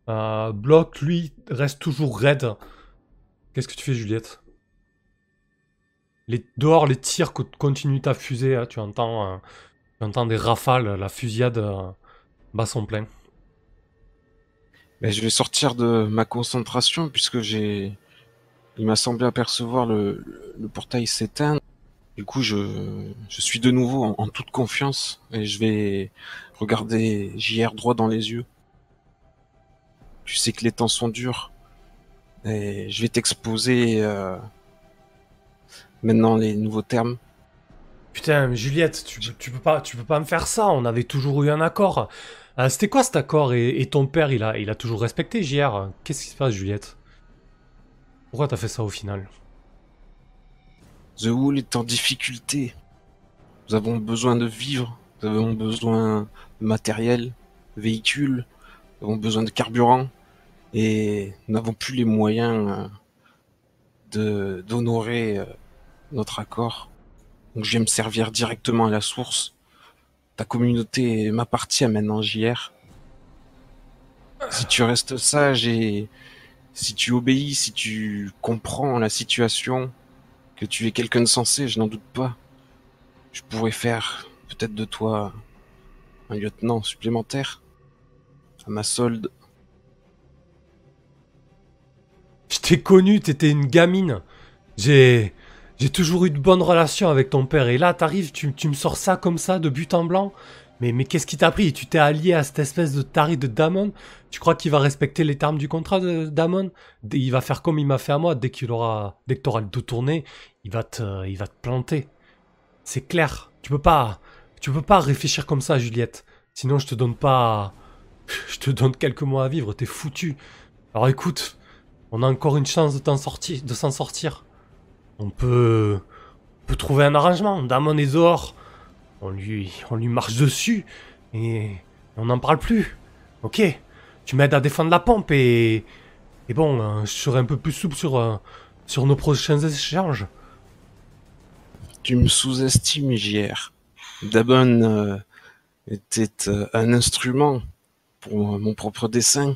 Euh, Block, lui, reste toujours raide. Qu'est-ce que tu fais, Juliette? Dehors, les tirs co- continuent à fuser. hein, tu, entends, euh, tu entends des rafales, la fusillade euh, bat son plein. Je vais sortir de ma concentration puisque j'ai. Il m'a semblé apercevoir le portail s'éteindre. Du coup, je, je suis de nouveau en, toute confiance et je vais regarder JR droit dans les yeux. Tu sais que les temps sont durs et je vais t'exposer euh, maintenant les nouveaux termes. Putain, Juliette, tu, tu peux pas, tu peux pas me faire ça. On avait toujours eu un accord. Euh, C'était quoi cet accord et, et ton père, il a, il a toujours respecté JR. Qu'est-ce qui se passe, Juliette? Pourquoi t'as fait ça au final? The Wool est en difficulté. Nous avons besoin de vivre, nous avons besoin de matériel, de véhicules, nous avons besoin de carburant et nous n'avons plus les moyens euh, d'honorer euh, notre accord. Donc je vais me servir directement à la source. Ta communauté m'appartient maintenant, JR. Si tu restes sage et si tu obéis, si tu comprends la situation, que tu es quelqu'un de sensé, je n'en doute pas, je pourrais faire peut-être de toi un lieutenant supplémentaire à ma solde. Je t'ai connu, t'étais une gamine. J'ai. J'ai toujours eu de bonnes relations avec ton père. Et là, t'arrives, tu, tu me sors ça comme ça, de but en blanc. Mais, qu'est-ce qui t'a pris? Tu t'es allié à cette espèce de tari de Damon? Tu crois qu'il va respecter les termes du contrat de Damon? Il va faire comme il m'a fait à moi. Dès qu'il aura, dès que t'auras le dos tourné, il va te, planter. C'est clair. Tu peux pas, tu peux pas réfléchir comme ça, Juliette. Sinon, je te donne pas, je te donne quelques mois à vivre. T'es foutu. Alors écoute, on a encore une chance de s'en sortir. On peut, peut trouver un arrangement. Damon est dehors. On lui, marche dessus et on n'en parle plus. Ok, tu m'aides à défendre la pompe et et bon, euh, je serai un peu plus souple sur euh, nos prochains échanges. Tu me sous-estimes, JR. Dabon euh, était un instrument pour mon propre dessin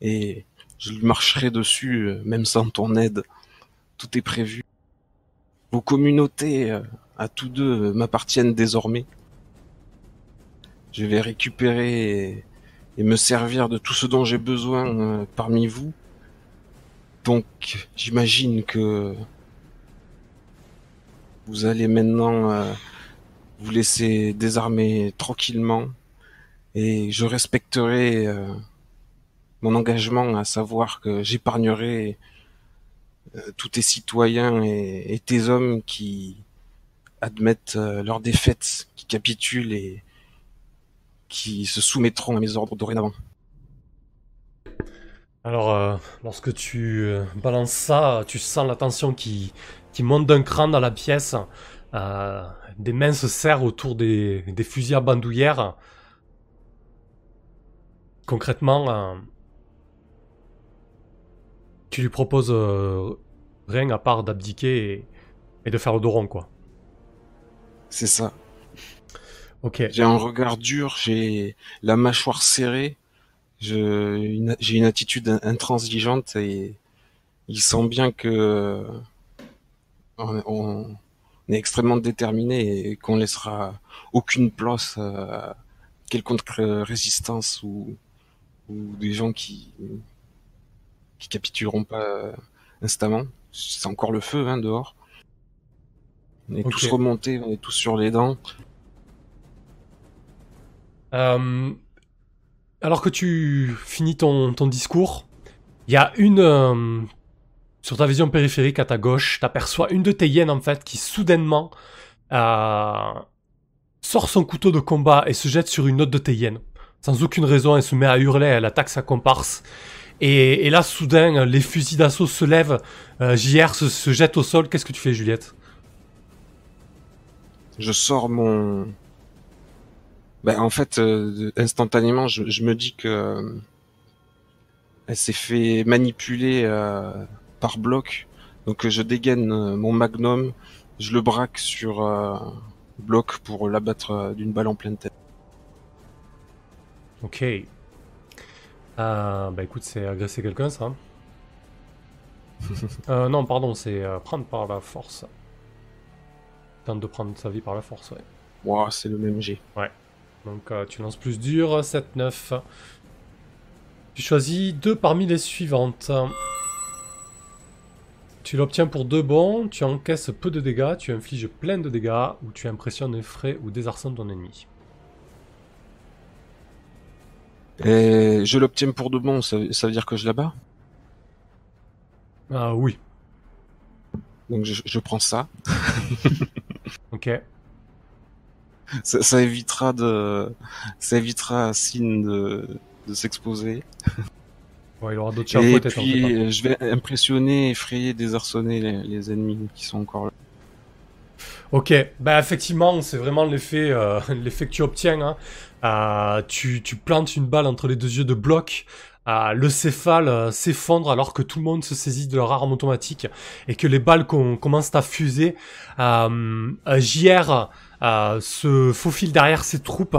et je lui marcherai dessus même sans ton aide. Tout est prévu. Vos communautés à tous deux euh, m'appartiennent désormais. Je vais récupérer et, me servir de tout ce dont j'ai besoin euh, parmi vous. Donc j'imagine que vous allez maintenant euh, vous laisser désarmer tranquillement et je respecterai mon engagement à savoir que j'épargnerai tous tes citoyens et tes hommes qui admettent euh, leur défaite, qui capitulent et qui se soumettront à mes ordres dorénavant. Alors, euh, lorsque tu euh, balances ça, tu sens la tension qui, monte d'un cran dans la pièce. Des mains se serrent autour des, fusils à bandoulière. Concrètement, tu lui proposes rien à part d'abdiquer et, de faire le dos quoi. C'est ça. Ok. J'ai un regard dur, j'ai la mâchoire serrée, une- j'ai une attitude in- intransigeante et il sent bien que on, on est extrêmement déterminé et qu'on laissera aucune place à quelconque résistance ou, ou des gens qui qui capituleront pas instamment. C'est encore le feu hein, dehors. On est tous remontés, on est tous sur les dents. Euh, alors que tu finis ton, ton discours, il y a une... euh, sur ta vision périphérique à ta gauche, t'aperçois une de tes hyènes en fait qui soudainement euh, sort son couteau de combat et se jette sur une autre de tes hyènes. Sans aucune raison, elle se met à hurler, elle attaque sa comparse. Et, et là, soudain, les fusils d'assaut se lèvent, JR se, se jette au sol. Qu'est-ce que tu fais, Juliette? Je sors mon. Ben, en fait, euh, instantanément, je, je me dis que euh, elle s'est fait manipuler euh, par bloc. Donc, je dégaine mon magnum, je le braque sur bloc pour l'abattre d'une balle en pleine tête. Ok. Bah écoute, c'est agresser quelqu'un, ça. euh, non, pardon, c'est prendre par la force. Tente de prendre sa vie par la force, ouais. Ouah, c'est le même G. Donc euh, tu lances plus dur, 7-9. Tu choisis deux parmi les suivantes. Tu l'obtiens pour deux bons, tu encaisses peu de dégâts, tu infliges plein de dégâts, ou tu impressionnes, effraies ou désarçonnes ton ennemi. Et je l'obtiens pour de bon, ça, ça veut dire que je la bats? Ah oui, Donc, je, je prends ça. ok. ça. Ça évitera de, ça évitera à Sin de, de s'exposer. Ouais, il aura d'autres Et puis, je vais impressionner, effrayer, désarçonner les, les ennemis qui sont encore là. Ok, bah effectivement, c'est vraiment l'effet euh, l'effet que tu obtiens. hein. Euh, tu, tu plantes une balle entre les deux yeux de bloc. Euh, le céphale euh, s'effondre alors que tout le monde se saisit de leur arme automatique et que les balles com- commencent à fuser. Euh, euh, JR euh, se faufile derrière ses troupes.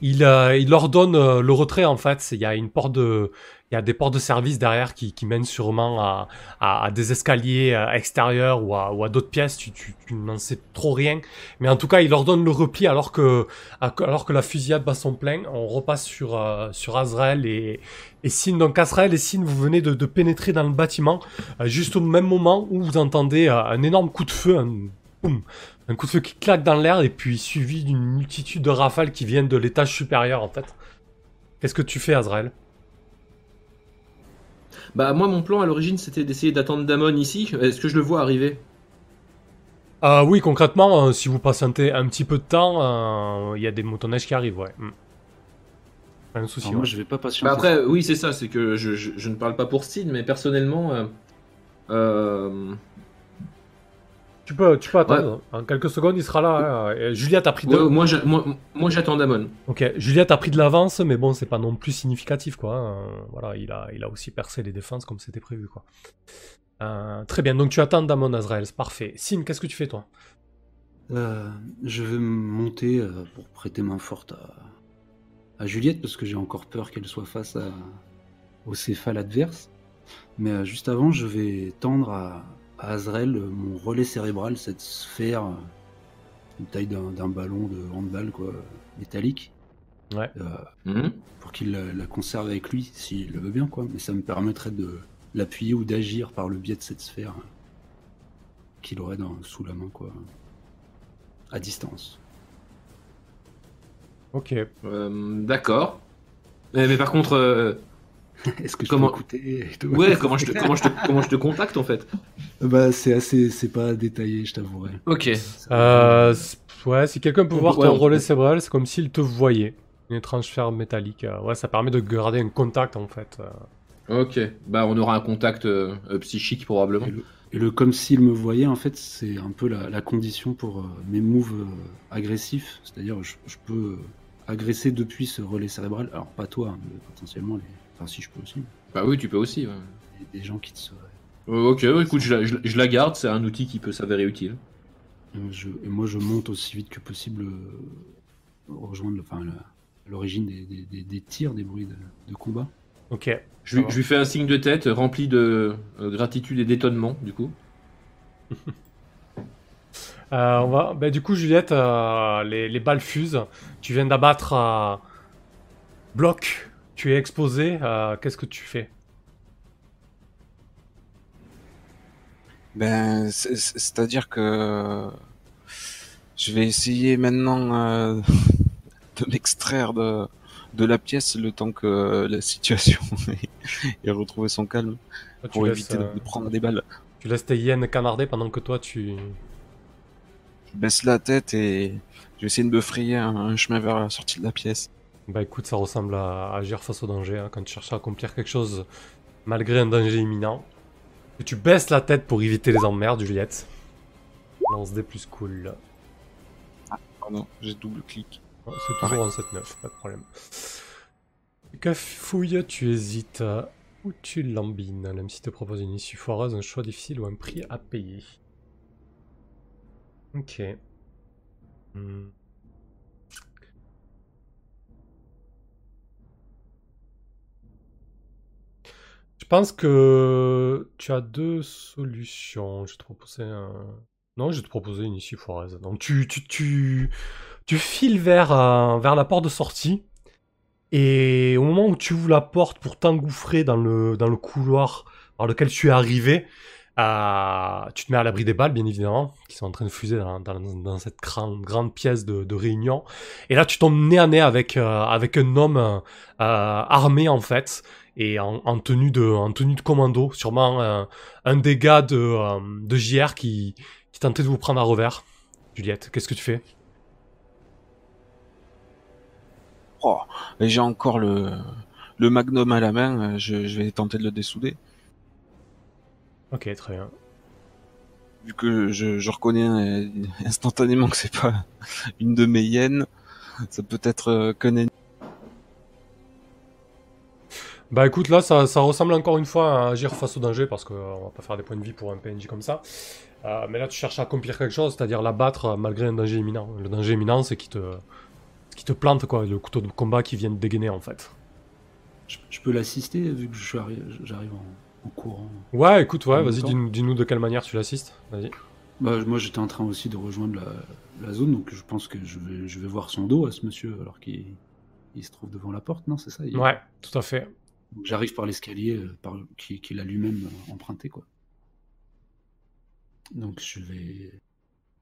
Il, euh, il ordonne euh, le retrait en fait. Il y a une porte de, il y a des portes de service derrière qui, qui mènent sûrement à, à, à des escaliers euh, extérieurs ou à, ou à d'autres pièces. Tu, tu, tu n'en sais trop rien. Mais en tout cas, il ordonne le repli alors que, alors que la fusillade bat son plein. On repasse sur, euh, sur Azrael et, et Sin. Donc Azrael et Sin, vous venez de, de pénétrer dans le bâtiment juste au même moment où vous entendez un énorme coup de feu, boum, un coup de feu qui claque dans l'air et puis suivi d'une multitude de rafales qui viennent de l'étage supérieur en fait. Qu'est-ce que tu fais, Azrael? Bah moi mon plan à l'origine c'était d'essayer d'attendre Damon ici. Est-ce que je le vois arriver? Euh, oui, concrètement, euh, si vous patientez un petit peu de temps, euh, il y a des motoneiges qui arrivent, ouais. Hmm. Pas de souci. Alors moi, je vais pas patienter. Bah après oui c'est ça, c'est que je, je- je ne parle pas pour Steve, mais personnellement... euh, euh, Tu peux, tu peux attendre. En quelques secondes, il sera là. hein. Et Juliette a pris de... ouais, moi, moi, moi j'attends Damon. Ok, Juliette a pris de l'avance, mais bon, c'est pas non plus significatif, quoi. hein. Voilà, il a, il a aussi percé les défenses comme c'était prévu, quoi. Euh, très bien, donc tu attends Damon Azrael, c'est parfait. Sim, qu'est-ce que tu fais, toi? Euh, je vais monter euh, pour prêter main forte à, à Juliette parce que j'ai encore peur qu'elle soit face à, au céphale adverse. Mais euh, juste avant, je vais tendre à, à Azrael euh, mon relais cérébral, cette sphère, euh, une taille d'un ballon de handball quoi, métallique, Ouais. euh, Mhm. pour qu'il la, la conserve avec lui s'il le veut bien. Quoi. Mais ça me permettrait de l'appuyer ou d'agir par le biais de cette sphère euh, qu'il aurait dans, sous la main, quoi, à distance. Ok. Euh, D'accord. Mais, mais par contre, euh, Est-ce que je Comment- peux écouter et tout ouais, comment je, te, comment, je te, comment je te contacte en fait Bah, c'est assez, c'est pas détaillé, je t'avouerai. Ok. Euh, ouais, si quelqu'un peut voir ouais, ton on relais cérébral, c'est comme s'il te voyait. Une étrange sphère métallique. euh, ouais, ça permet de garder un contact, en fait. euh. Ok. Bah on aura un contact euh, psychique probablement. Et le, et le comme s'il me voyait, en fait, c'est un peu la, la condition pour euh, mes moves euh, agressifs. C'est-à-dire, je, je peux agresser depuis ce relais cérébral. Alors, pas toi, hein, mais potentiellement les. Enfin, si je peux aussi. Bah oui, tu peux aussi. ouais. Des, des gens qui te seraient. Euh, ok, ouais, écoute, je la, je la- je la garde, c'est un outil qui peut s'avérer utile. Euh, je- et moi, je monte aussi vite que possible, euh, rejoindre le- enfin, l'origine des, des- des- des tirs, des bruits de, de combat. Ok. Je, je lui fais un signe de tête rempli de euh, gratitude et d'étonnement, du coup. Euh, on va... bah, du coup, Juliette, euh, les, les balles fusent. Tu viens d'abattre euh, Bloc. Tu es exposé. euh, Qu'est-ce que tu fais? Ben, c'est- c'est- c'est-à-dire que je vais essayer maintenant euh, de m'extraire de, de la pièce le temps que la situation ait, ait retrouvé son calme Toi, tu, pour laisses, éviter de- euh, de prendre des balles. tu laisses tes hyènes canarder pendant que toi, tu... Je baisse la tête et je vais essayer de me frayer un, un chemin vers la sortie de la pièce. Bah écoute, ça ressemble à agir face au danger, hein, quand tu cherches à accomplir quelque chose malgré un danger imminent. Que tu baisses la tête pour éviter les emmerdes, Juliette. Lance des plus cool. Pardon, j'ai double clic. Oh, C'est toujours en 7-9, pas de problème. Cafouille, tu hésites ou tu lambines, même si te propose une issue foireuse, un choix difficile ou un prix à payer. Ok. Hmm. Je pense que tu as deux solutions. Je vais te proposer un... Non, je te proposer une issue foireuse. Donc tu, tu, tu, tu files vers, euh, vers la porte de sortie. Et au moment où tu ouvres la porte pour t'engouffrer dans le, dans le couloir par lequel tu es arrivé, euh, tu te mets à l'abri des balles, bien évidemment, qui sont en train de fuser dans, cette grande, pièce de, réunion. Et là, tu tombes nez à nez avec, euh, avec un homme euh, armé, en fait, et en, en tenue, de, en tenue de commando. Sûrement un des gars de, de JR qui, qui tentait de vous prendre à revers. Juliette, qu'est-ce que tu fais? Oh, j'ai encore le, le magnum à la main, je, je vais tenter de le dessouder. Ok, très bien. vu que je, je reconnais euh, instantanément que c'est pas une de mes hyènes, ça peut être euh, qu'un ennemi. Bah écoute, là, ça, ça ressemble encore une fois à agir face au danger, parce qu'on va pas faire des points de vie pour un PNJ comme ça. Euh, mais là, tu cherches à accomplir quelque chose, c'est-à-dire l'abattre euh, malgré un danger imminent. Le danger imminent, c'est qu'il te, qui te plante, quoi, le couteau de combat qui vient de dégainer, en fait. Je, je peux l'assister vu que j'arrive en, en courant. Ouais, écoute, ouais, vas-y, dis-nous de quelle manière tu l'assistes. Vas-y. Bah, moi, j'étais en train aussi de rejoindre la, la zone, donc je pense que je vais, je vais voir son dos à ce monsieur alors qu'il il se trouve devant la porte, non C'est ça il- Ouais, tout à fait. J'arrive par l'escalier euh, par, qu'il a lui-même emprunté, quoi. Donc je vais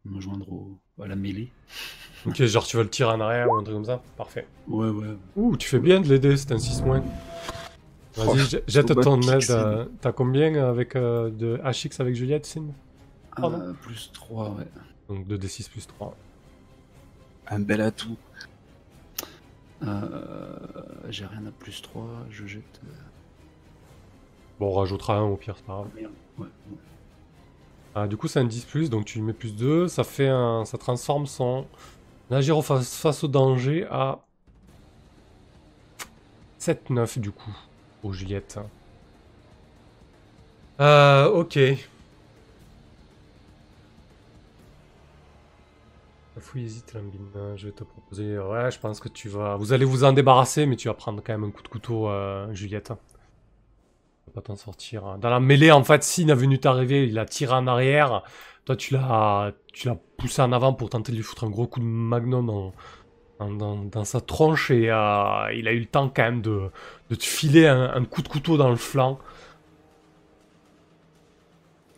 me joindre au, à la mêlée. Ok, genre tu veux le tirer en arrière ou un truc comme ça? Parfait. Ouais, ouais. Ouh, tu fais bien de l'aider, c'est un 6 moins. Vas-y, jette ton aide. euh, T'as combien avec euh, de HX avec Juliette, Sin Pardon Ah, plus 3, ouais. Donc 2d6 plus 3. Un bel atout. Euh, J'ai rien à plus 3, je jette. euh, Bon, on rajoutera un au pire, c'est pas grave. merde. Ouais, ouais. Ah, du coup, c'est un 10 plus, donc tu lui mets plus 2. Ça fait un... Ça transforme son agir face, face au danger à 7-9 du coup, pour Juliette. Euh, ok. Fouille hésite, Lambine. Je vais te proposer. Ouais, je pense que tu vas. Vous allez vous en débarrasser, mais tu vas prendre quand même un coup de couteau, euh, Juliette. Tu vas pas t'en sortir. Dans la mêlée, en fait, Sin a venu t'arriver, il a tiré en arrière. Toi, tu l'as, tu l'as poussé en avant pour tenter de lui foutre un gros coup de magnum dans, dans, sa tronche et euh, il a eu le temps quand même de, de te filer un, un coup de couteau dans le flanc.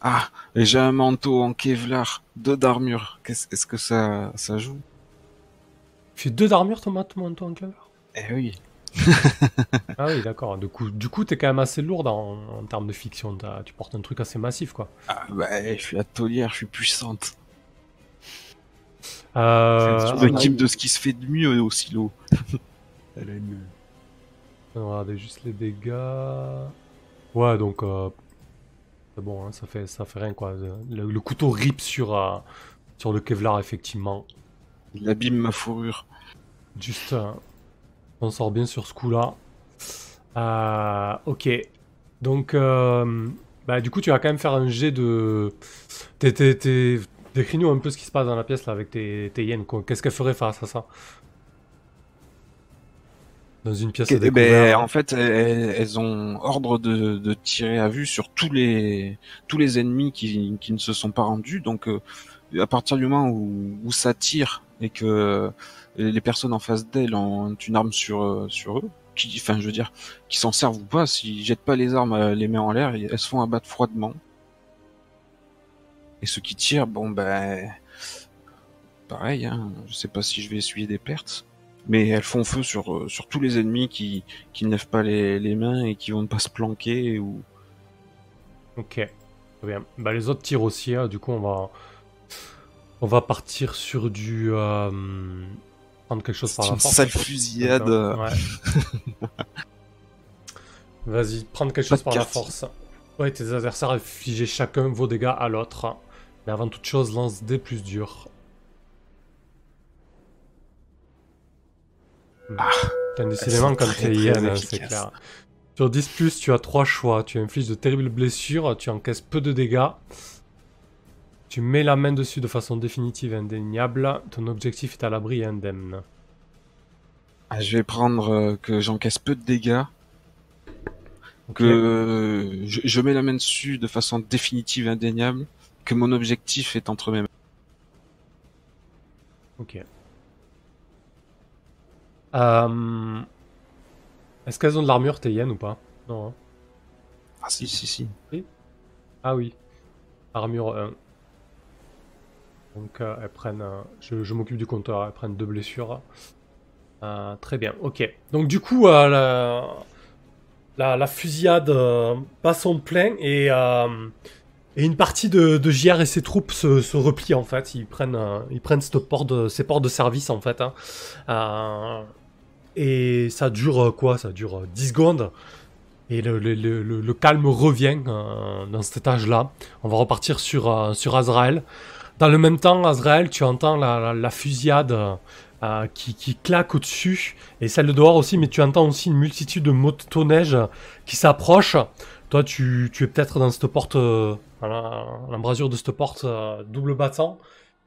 Ah, et j'ai un manteau en Kevlar, deux d'armure. Qu'est-ce est-ce que ça, ça joue? Tu fais deux d'armure, ton manteau en claveur Eh oui. Ah oui, d'accord. Du coup, du coup, t'es quand même assez lourde en, en termes de fiction. Tu portes un truc assez massif, quoi. Ah, bah, je suis la taulière, je suis puissante. Euh, je ah, m'occupe non. de ce qui se fait de mieux au silo. Elle a une. On va regarder juste les dégâts. Ouais, donc euh, c'est bon, hein, ça fait ça fait rien quoi. Le, le couteau rip sur euh, sur le Kevlar effectivement. Il abîme ma fourrure. Juste, euh, on sort bien sur ce coup-là. Euh, ok. Donc, euh, bah, du coup, tu vas quand même faire un jet de. T'es- Décris-nous un peu ce qui se passe dans la pièce là avec tes, tes hyènes. Qu'est-ce qu'elles feraient face à ça? Dans une pièce à Eh ben, en fait, elles, elles ont ordre de, de tirer à vue sur tous les tous les ennemis qui, qui ne se sont pas rendus. Donc, euh, à partir du moment où, où ça tire et que les personnes en face d'elles ont une arme sur sur eux, qui, enfin, je veux dire, qui s'en servent ou pas, s'ils jettent pas les armes, euh, les mains en l'air, elles se font abattre froidement. Et ceux qui tirent, bon ben, pareil, hein, je sais pas si je vais essuyer des pertes. Mais elles font feu sur, euh, sur tous les ennemis qui, qui ne lèvent pas les, les mains et qui vont ne pas se planquer ou. Ok, très bien. Bah, les autres tirent aussi, hein. du coup on va on va partir sur du euh, prendre quelque chose par la une force. sale fusillade. Ouais. Vas-y, prendre quelque Pas chose par la force. Ouais, tes adversaires infligez chacun vos dégâts à l'autre. Mais avant toute chose, lance des plus durs. Ah, décidément, quand t'es hyène, c'est clair. Sur 10, plus, tu as 3 choix. Tu infliges de terribles blessures, tu encaisses peu de dégâts. Tu mets la main dessus de façon définitive et indéniable. Ton objectif est à l'abri et indemne. Ah, je vais prendre euh, que j'encaisse peu de dégâts, que euh, je, je mets la main dessus de façon définitive, indéniable, que mon objectif est entre mes mains. Ok. Euh, Est-ce qu'elles ont de l'armure, hyènes ou pas? Non. hein. Ah si, si, si. Ah oui. Armure 1. Donc euh, elles prennent. euh, je je m'occupe du compteur, elles prennent deux blessures. Euh, très bien, ok. Donc du coup, euh, la, la, la fusillade euh, passe son plein et, euh, et une partie de, de JR et ses troupes se, se replient en fait. Ils prennent, euh, ils prennent cette porte de, ces portes de service en fait. hein. Euh, et ça dure euh, quoi? Ça dure euh, 10 secondes. Et le, calme revient euh, dans cet étage-là. On va repartir sur, euh, sur Azrael. Dans le même temps, Azrael, tu entends la, la- la fusillade euh, qui, qui claque au-dessus, et celle de dehors aussi, mais tu entends aussi une multitude de motoneiges qui s'approchent. Toi, tu, tu es peut-être dans cette porte, euh, l'embrasure de cette porte euh, double battant.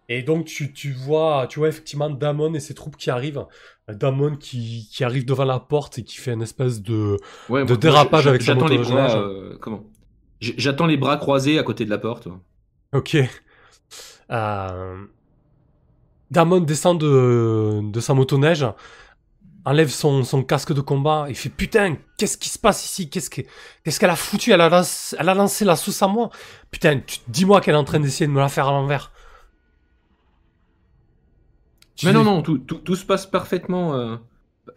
Et donc, tu, tu, vois, tu vois effectivement Damon et ses troupes qui arrivent. Damon qui, qui arrive devant la porte et qui fait une espèce de, Ouais, de moi, dérapage avec sa les bras. euh, comment? J'attends les bras croisés à côté de la porte. Ok. Euh... Damon descend de, de sa motoneige, enlève son, son casque de combat et fait Putain, qu'est-ce qui se passe ici? Qu'est-ce que- qu'est-ce qu'elle a foutu? Elle a, lancé, elle a lancé la sauce à moi Putain, dis-moi qu'elle est en train d'essayer de me la faire à l'envers. Mais non, non, tout, tout, tout se passe parfaitement, euh,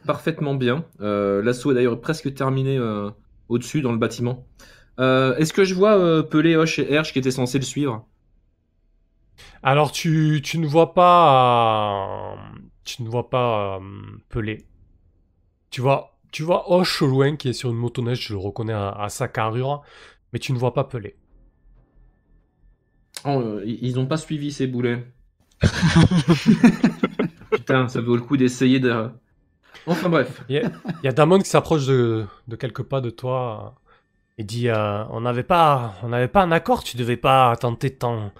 parfaitement bien. Euh, L'assaut est d'ailleurs presque terminé euh, au-dessus dans le bâtiment. Euh, Est-ce que je vois euh, Pelé, Hoche et Hersch qui étaient censés le suivre? Alors tu, tu ne vois pas... euh, tu ne vois pas euh, Pelé. Tu vois, tu vois Hoche au loin qui est sur une motoneige, je le reconnais à, à sa carrure, mais tu ne vois pas Pelé. Oh, euh, ils ils ont pas suivi ces boulets. Putain, ça vaut le coup d'essayer de. Enfin bref. Il y a Damon qui s'approche de, de quelques pas de toi et dit euh, On n'avait pas, on n'avait pas un accord, tu devais pas tenter de t'en,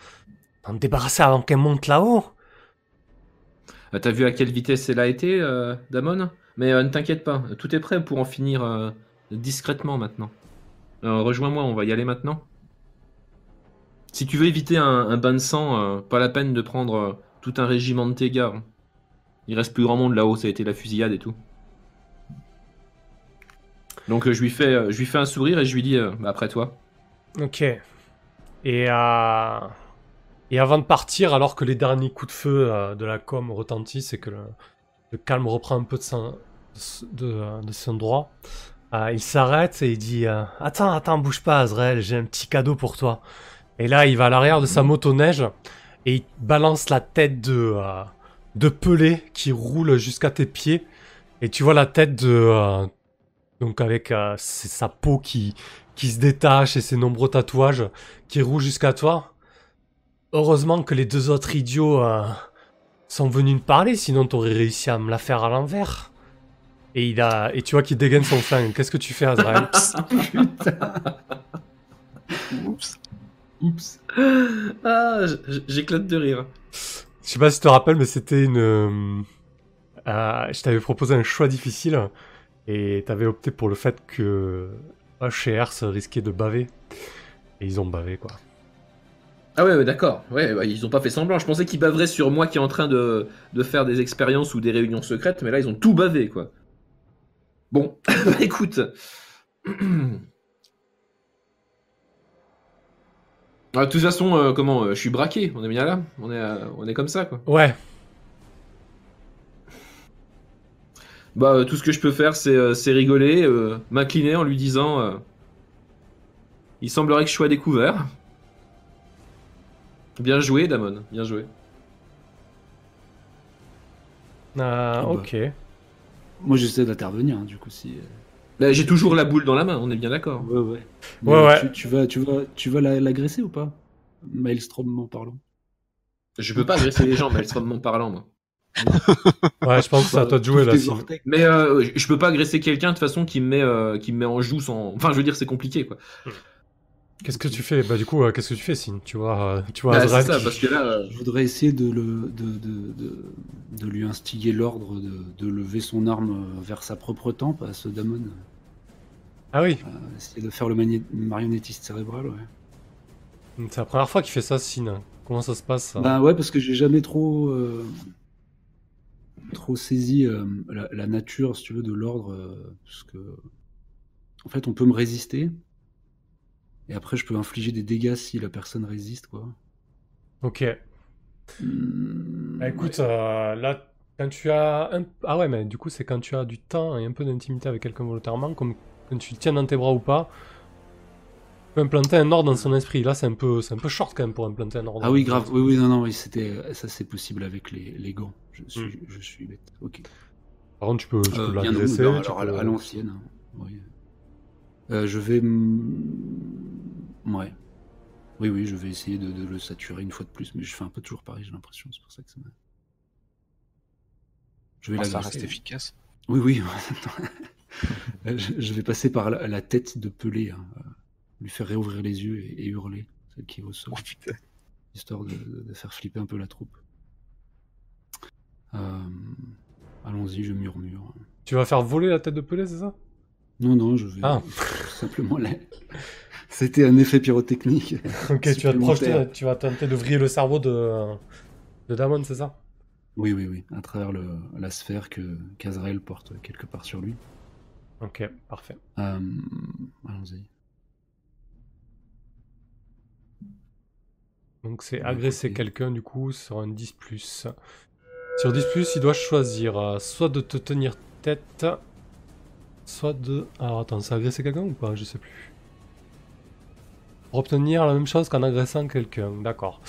débarrasser avant qu'elle monte là-haut. Euh, T'as vu à quelle vitesse elle a été, euh, Damon? Mais euh, ne t'inquiète pas, tout est prêt pour en finir euh, discrètement maintenant. Rejoins-moi, on va y aller maintenant. Si tu veux éviter un, bain de sang, euh, pas la peine de prendre tout un régiment de tes gars. Il reste plus grand monde là-haut, ça a été la fusillade et tout. Donc je, lui fais, je un sourire et je lui dis bah, après toi. Ok. Et, et avant de partir, alors que les derniers coups de feu de la com retentissent et que le, le calme reprend un peu de son, de, de son droit, euh, il s'arrête et il dit euh, Attends, attends, bouge pas, Azrael, j'ai un petit cadeau pour toi. Et là, il va à l'arrière de sa motoneige et il balance la tête de, euh, de Pelé qui roule jusqu'à tes pieds. Et tu vois la tête de. donc, avec sa peau qui, qui se détache et ses nombreux tatouages qui roulent jusqu'à toi. Heureusement que les deux autres idiots sont venus me parler, sinon t'aurais réussi à me la faire à l'envers. Et il a, et tu vois qu'il dégaine son flingue. Qu'est-ce que tu fais, Azrael Oups. Oups. Ah, j'éclate de rire. Je sais pas si tu te rappelles, mais c'était une. euh, euh, je t'avais proposé un choix difficile et t'avais opté pour le fait que H et risquaient de baver. Et ils ont bavé, quoi. Ah ouais, ouais, d'accord. Ouais, bah, ils ont pas fait semblant. Je pensais qu'ils baveraient sur moi qui est en train de, de faire des expériences ou des réunions secrètes, mais là, ils ont tout bavé, quoi. Bon, écoute. Ah, de toute façon, euh, comment euh, Je suis braqué. On est bien là. On est, euh, on est comme ça, quoi. Ouais, Bah, tout ce que je peux faire, c'est rigoler, m'incliner en lui disant Il semblerait que je sois découvert. Bien joué, Damon. Bien joué. euh, bah. Moi, j'essaie d'intervenir, hein, du coup, si. euh, Là, j'ai toujours la boule dans la main. On est bien d'accord. Ouais, ouais. Ouais, ouais. Tu, tu vas, tu vas, tu vas la- l'agresser ou pas? Maelstrom en parlant. Je peux pas agresser les gens, Maelstrom parlant, moi. Ouais, je pense que c'est à toi de jouer là. Si-. Mais euh, je peux pas agresser quelqu'un de toute façon qui me met, euh, qui me met en joue sans. Enfin, je veux dire, c'est compliqué, quoi. Qu'est-ce que tu fais? Bah du coup, euh, qu'est-ce que tu fais, Signe Tu vois, euh, tu vois Bah, Azrael ça, qui- parce que là. euh, Je voudrais essayer de, le, de, de, de, de lui instiguer l'ordre de, de lever son arme vers sa propre tempe à ce Damon. Ah oui, Euh, essayer de faire le mani- marionnettiste cérébral, ouais. c'est la première fois qu'il fait ça, Signe. Comment ça se passe ça? Bah ouais, parce que j'ai jamais trop, euh, trop saisi euh, la, la nature, si tu veux, de l'ordre. euh, parce que, en fait, on peut me résister. Et après, je peux infliger des dégâts si la personne résiste, quoi. Ok. Hmm, Bah, écoute, euh, là, quand tu as un... Ah ouais, mais du coup, c'est quand tu as du temps et un peu d'intimité avec quelqu'un volontairement, comme quand tu le tiens dans tes bras ou pas, tu peux implanter un ordre dans son esprit. Là, c'est un peu, c'est un peu short quand même pour implanter un ordre. Ah oui, grave. Oui, oui, non, non, oui, c'était, ça c'est possible avec les, les gants. Je suis, Hmm. je suis bête. Ok. Par contre, tu peux, tu Euh, peux non, non, tu alors, à, peux- à l'ancienne. hein. Oui. Euh, je vais. m- Ouais. Oui, oui, je vais essayer de, de le saturer une fois de plus, mais je fais un peu toujours pareil, j'ai l'impression. C'est pour ça que ça m'a. Je vais Ah, ça reste efficace. Oui, oui. Je, je vais passer par la, la tête de Pelé, hein, euh, lui faire réouvrir les yeux et, et hurler, celle qui est au sol, Oh putain. histoire de, faire flipper un peu la troupe. Euh, Allons-y, je murmure. Tu vas faire voler la tête de Pelé, c'est ça? Non, non, je vais Ah. tout simplement. la- C'était un effet pyrotechnique. Ok, tu vas te projeter, tu vas tenter de vriller le cerveau de, de Damon, c'est ça? Oui, oui, oui, à travers le, la sphère que qu'Azrael porte quelque part sur lui. Ok, parfait. Euh, Allons-y. Donc c'est agresser quelqu'un du coup sur un 10 Sur 10 il doit choisir euh, soit de te tenir tête, soit de... Alors attends, c'est agresser quelqu'un ou pas? Je sais plus. Obtenir la même chose qu'en agressant quelqu'un, d'accord.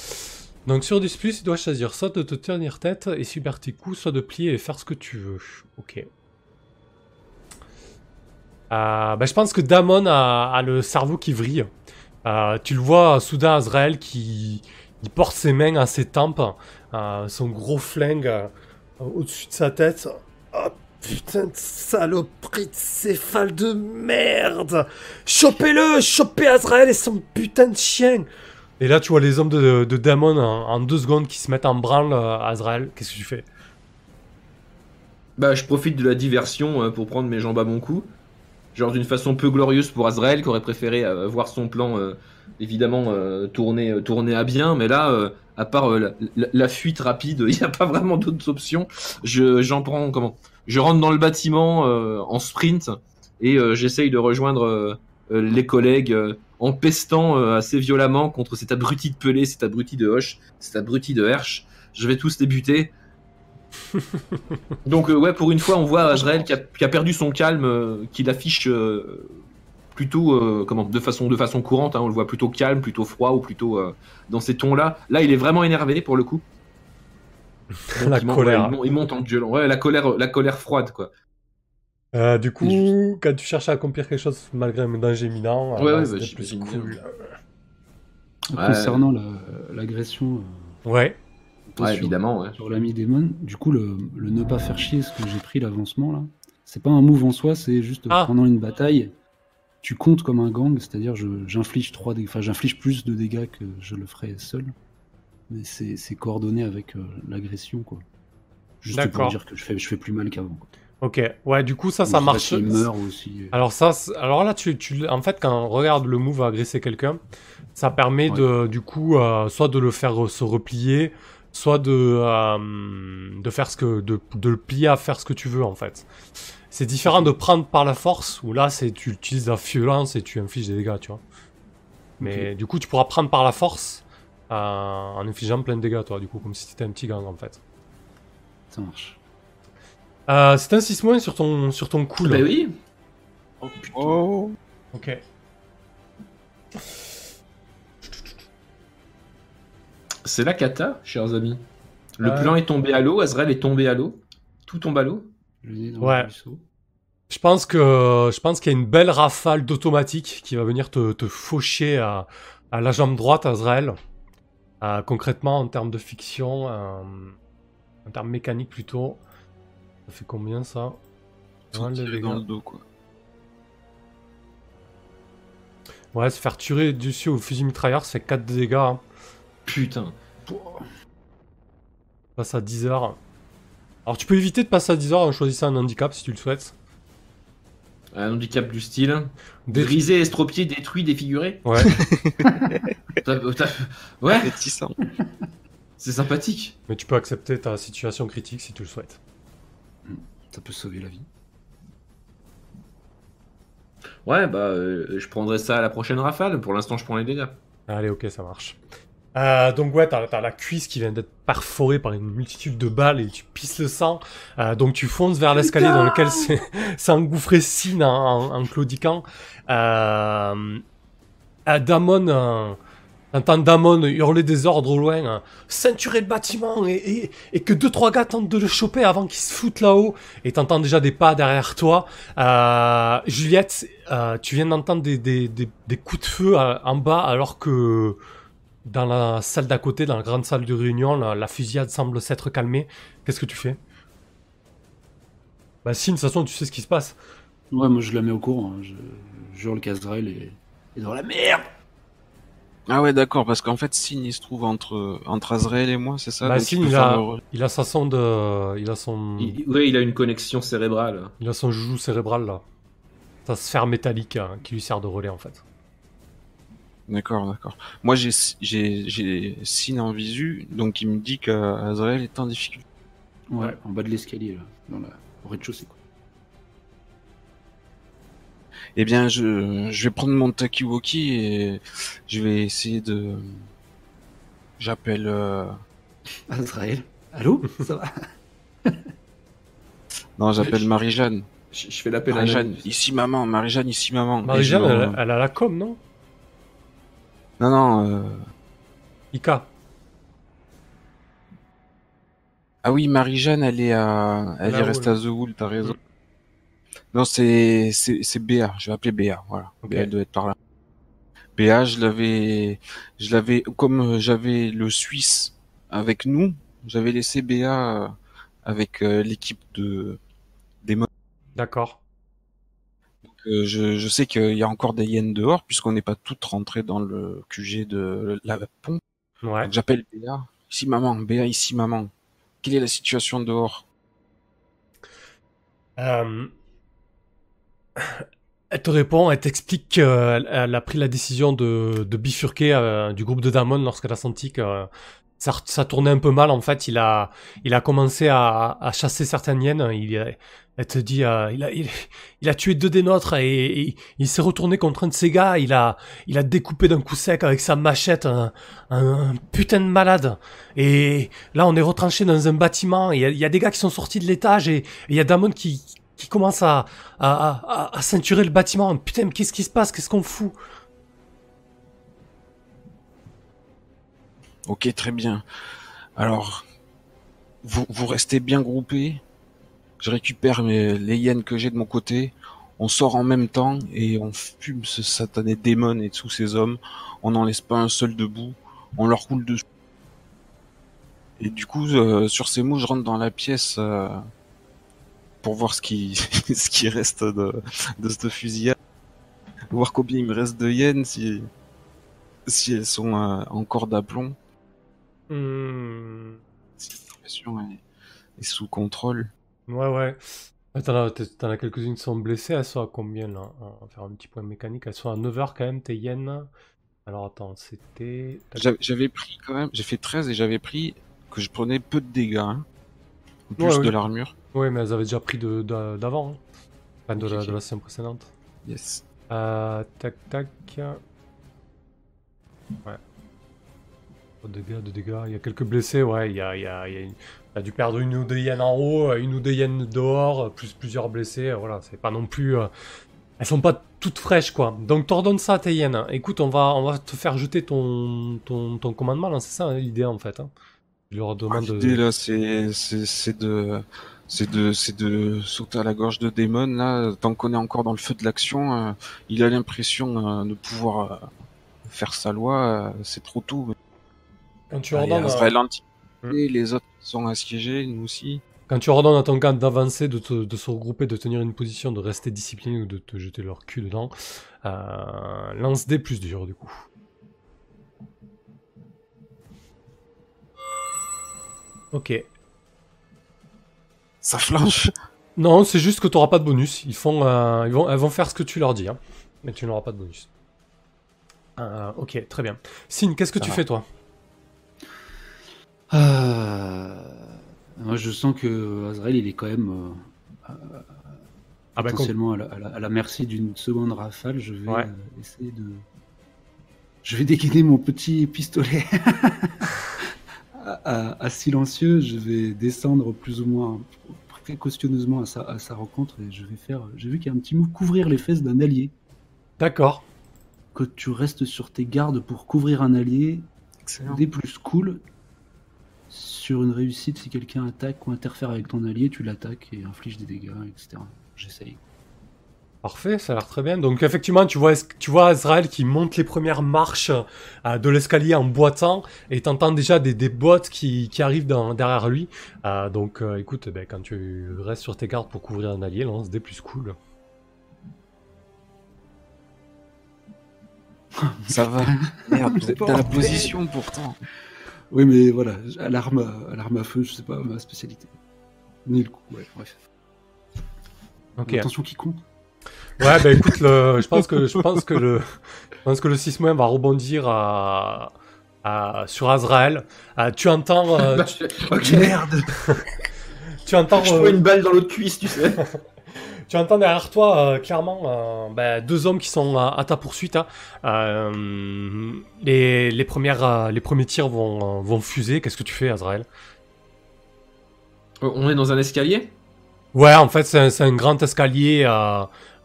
Donc sur 10 il doit choisir soit de te tenir tête et subir tes coups, soit de plier et faire ce que tu veux. Ok. Bah, je pense que Damon a, le cerveau qui vrille. Euh, tu le vois soudain Azrael qui porte ses mains à ses tempes, euh, son gros flingue au-dessus de sa tête. Oh putain de saloperie de céphale de merde Chopez-le Chopez Azrael et son putain de chien Et là tu vois les hommes de, Damon en, deux secondes qui se mettent en branle euh, Azrael. Qu'est-ce que tu fais? Bah, je profite de la diversion euh, pour prendre mes jambes à mon cou. Genre d'une façon peu glorieuse pour Azrael, qui aurait préféré euh, voir son plan, évidemment, tourner, à bien. Mais là, à part la, fuite rapide, il n'y a pas vraiment d'autres options. Je, j'en prends, comment? Je rentre dans le bâtiment euh, en sprint et euh, j'essaye de rejoindre euh, les collègues en pestant assez violemment contre cet abruti de Pelé, cet abruti de Hoche, cet abruti de Hersch. Je vais tous les buter. Donc euh, ouais, pour une fois, on voit Azrael qui a, qui a perdu son calme, euh, qu'il affiche euh, plutôt comment de façon de façon courante. hein, on le voit plutôt calme, plutôt froid ou plutôt dans ces tons-là. Là, il est vraiment énervé pour le coup. Donc, La colère. ouais, il, monte, il monte en gueulant. Ouais, la colère, la colère froide quoi. Euh, Du coup, quand tu cherches à accomplir quelque chose malgré un danger imminent, Ouais, euh, ouais, c'était bah, plus cool. Ouais. Concernant la- l'agression Ouais. euh, Ouais, sur, évidemment. Ouais. sur l'ami démon, du coup, le, le ne pas faire chier, ce que j'ai pris l'avancement là, c'est pas un move en soi, c'est juste Ah. pendant une bataille, tu comptes comme un gang, c'est-à-dire j'inflige dé- enfin j'inflige plus de dégâts que je le ferais seul, mais c'est coordonné avec euh, l'agression quoi. Juste pour dire que je fais, je fais plus mal qu'avant. Ok. Ouais, du coup, ça, ça marche. Il meurt aussi. Alors ça, alors là, tu, tu, en fait, quand on regarde le move à agresser quelqu'un, ça permet de, du coup, euh, soit de le faire euh, se replier, soit de, euh, de faire ce que, de, de le plier à faire ce que tu veux, en fait. C'est différent de prendre par la force, où là, c'est tu utilises la violence et tu infliges des dégâts, tu vois. Mais du coup, tu pourras prendre par la force en infligeant plein de dégâts, toi, du coup, comme si c'était un petit gang, en fait. Ça marche. Euh, c'est un 6 moins sur ton, sur ton coup, là. Bah oui. Oh putain. Oh. Ok. C'est la cata, chers amis. Le Ouais. plan est tombé à l'eau, Azrael est tombé à l'eau. Tout tombe à l'eau. Ouais. Je pense que je pense qu'il y a une belle rafale d'automatique qui va venir te, te faucher à, à la jambe droite, Azrael. Euh, concrètement, en termes de fiction, euh, en termes mécaniques plutôt, ça fait combien ça? Tiré dans le dos quoi. Ouais, se faire tuer dessus au fusil mitrailleur, fait 4 dégâts. hein. Putain. Passe à 10 heures. Alors tu peux éviter de passer à 10 heures en choisissant un handicap si tu le souhaites. Un handicap du style. Brisé, estropié, détruit, défiguré. Ouais. T'as- t'as- Ouais, c'est sympathique. Mais tu peux accepter ta situation critique si tu le souhaites. Ça peut sauver la vie. Ouais, bah, euh, je prendrai ça à la prochaine rafale. Pour l'instant, je prends les dégâts. Allez, ok, ça marche. Euh, donc ouais, t'as la cuisse qui vient d'être perforée par une multitude de balles et tu pisses le sang. Euh, donc tu fonces vers l'escalier dans lequel s'est engouffré Sin en, en, en claudiquant. Euh, Damon, euh, T'entends Damon hurler des ordres au loin, hein. ceinturer le bâtiment et, et, et que deux trois gars tentent de le choper avant qu'il se foute là-haut. Et t'entends déjà des pas derrière toi. Juliette, tu viens d'entendre des, des, des, des coups de feu en bas alors que dans la salle d'à côté, dans la grande salle de réunion, la, la fusillade semble s'être calmée. Qu'est-ce que tu fais? Bah si, de toute façon, tu sais ce qui se passe. Ouais, moi je la mets au courant. hein. Je, je hurle Kazrael et, et dans la merde. Ah ouais, d'accord, parce qu'en fait, Signe, il se trouve entre, entre Azrael et moi, c'est ça? Bah, Donc, Signe, il a- le re- Il a sa sonde, euh, il a son, Il- Oui, il a une connexion cérébrale. il a son joujou cérébral là. Sa sphère métallique hein, qui lui sert de relais en fait. D'accord, d'accord. Moi, j'ai j'ai j'ai Signe en visu, donc il me dit qu'Azrael est en difficulté. Ouais, en bas de l'escalier, là, dans la, au rez-de-chaussée. Quoi. Eh bien, je, je vais prendre mon Takiwoki et je vais essayer de... J'appelle... euh, Azrael Allô? Ça va? Non, j'appelle Marie-Jeanne. Je, je fais l'appel à Marie-Jeanne, ici maman, Marie-Jeanne, ici maman. Et Marie-Jeanne, elle a la com, non? Non, non, euh, Ika. Ah oui, Marie-Jeanne, elle est à... Elle est là. à The Wool, t'as raison. Non, c'est c'est c'est Béa. Je vais appeler Béa. Voilà. Ok. Béa elle doit être par là. Je l'avais, je l'avais, comme j'avais le Suisse avec nous, j'avais laissé Béa euh, avec euh, l'équipe de des modes. D'accord. Euh, je, je sais qu'il y a encore des hyènes dehors puisqu'on n'est pas toutes rentrées dans le QG de la pompe. Ouais. J'appelle Béa. Ici maman, Béa, ici maman. Quelle est la situation dehors? Euh, Elle te répond, elle t'explique qu'elle elle a pris la décision de, de bifurquer euh, du groupe de Damon lorsqu'elle a senti que euh, ça, tournait un peu mal. En fait, il a, commencé à, chasser certaines hyènes. Il, dit, euh, il, a, il, il a tué deux des nôtres et, il s'est retourné contre un de ses gars. Il a, découpé d'un coup sec avec sa machette un, putain de malade. Et là, on est retranché dans un bâtiment. Il y, a, des gars qui sont sortis de l'étage et il y a Damon qui, qui commence à, à, à, à- ceinturer le bâtiment. Putain, qu'est-ce qui se passe? Qu'est-ce qu'on fout? Ok, très bien. Alors, vous, vous restez bien groupés. Je récupère mes, les hyènes que j'ai de mon côté. On sort en même temps et on fume ce satané démon et tous ces hommes. On n'en laisse pas un seul debout. On leur roule dessus. Et du coup, euh, sur ces mots, je rentre dans la pièce euh, pour voir ce qui, ce qui reste de, de cette fusillade. Voir combien il me reste de hyènes, si, si elles sont euh, encore d'aplomb. Hmm, Si la situation est, est sous contrôle. Ouais, ouais. T'en as, quelques-unes qui sont blessées. Elles sont à combien là? On va faire un petit point mécanique. Elles sont à 9h quand même, tes hyènes. Alors attends, c'était. J'avais pris quand même, j'ai fait 13 et j'avais pris que je prenais peu de dégâts. Hein. En plus Ouais, de l'armure. Ouais, mais elles avaient déjà pris de- de- d'avant. hein. Enfin, de la, ok. de la scène précédente. Yes. Euh, tac, tac. Ouais. Pas de dégâts, de dégâts. Il y a quelques blessés, ouais. Il y a, il y a, il y a, une- il a dû perdre une ou deux hyènes en haut, une ou deux hyènes dehors, plus plusieurs blessés. Voilà, c'est pas non plus. euh, Elles sont pas toutes fraîches, quoi. Donc, t'ordonnes ça à tes. Écoute, on va, on va te faire jeter ton, ton, ton commandement, là. C'est ça hein, l'idée, en fait. Hein. Je leur demande de. L'idée là, c'est de c'est de c'est de sauter à la gorge de Damon là. Tant qu'on est encore dans le feu de l'action, euh, il a l'impression euh, de pouvoir euh, faire sa loi. euh, c'est trop tôt. Quand tu ordonnes. et les autres sont assiégés, nous aussi. Quand tu ordonnes à ton gars d'avancer, de, te- de se regrouper, de tenir une position, de rester discipliné ou de te jeter leur cul dedans, euh, lance des plus durs du coup. Ok. Ça flanche. Non, c'est juste que tu n'auras pas de bonus. Ils font, euh, ils vont, elles vont faire ce que tu leur dis, hein. mais tu n'auras pas de bonus. Euh, ok, très bien. Sin, qu'est-ce que Ça tu va. fais toi? Euh, Moi, je sens que Azrael, il est quand même euh, Ah bah, potentiellement à, la, à la- à la merci d'une seconde rafale. Je vais Ouais. euh, essayer de. Je vais dégainer mon petit pistolet à, à- à silencieux. Je vais descendre plus ou moins précautionneusement à sa, à sa rencontre et je vais faire. J'ai vu qu'il y a un petit mot couvrir les fesses d'un allié. D'accord. que tu restes sur tes gardes pour couvrir un allié. Excellent. Des plus cool. Sur une réussite, si quelqu'un attaque ou interfère avec ton allié, tu l'attaques et inflige des dégâts, etc. J'essaye. Parfait, ça a l'air très bien. Donc effectivement, tu vois, tu vois Azrael qui monte les premières marches euh, de l'escalier en boitant et t'entends déjà des, des bottes qui, qui arrivent dans- derrière lui. Euh, donc euh, écoute, ben, quand tu restes sur tes gardes pour couvrir un allié, lance des plus cool. Ça va. Merde, vous êtes dans la position pourtant. Oui, mais voilà, à l'arme à, à l'arme à feu, je sais pas ma spécialité. Ni le coup, ouais, bref. Attention qui compte. Ouais, ben écoute, le, je pense que je pense que le je pense que le 6 va rebondir à, à- sur Azrael. Euh, tu entends euh, Bah, tu. Merde tu entends Je euh, vois une balle dans l'autre cuisse, tu sais. Tu entends derrière toi euh, clairement euh, ben, deux hommes qui sont à, à ta poursuite. hein. Euh, les, les, premières, les premiers tirs vont, vont fuser. Qu'est-ce que tu fais, Azrael? On est dans un escalier? Ouais, en fait, c'est un, un grand escalier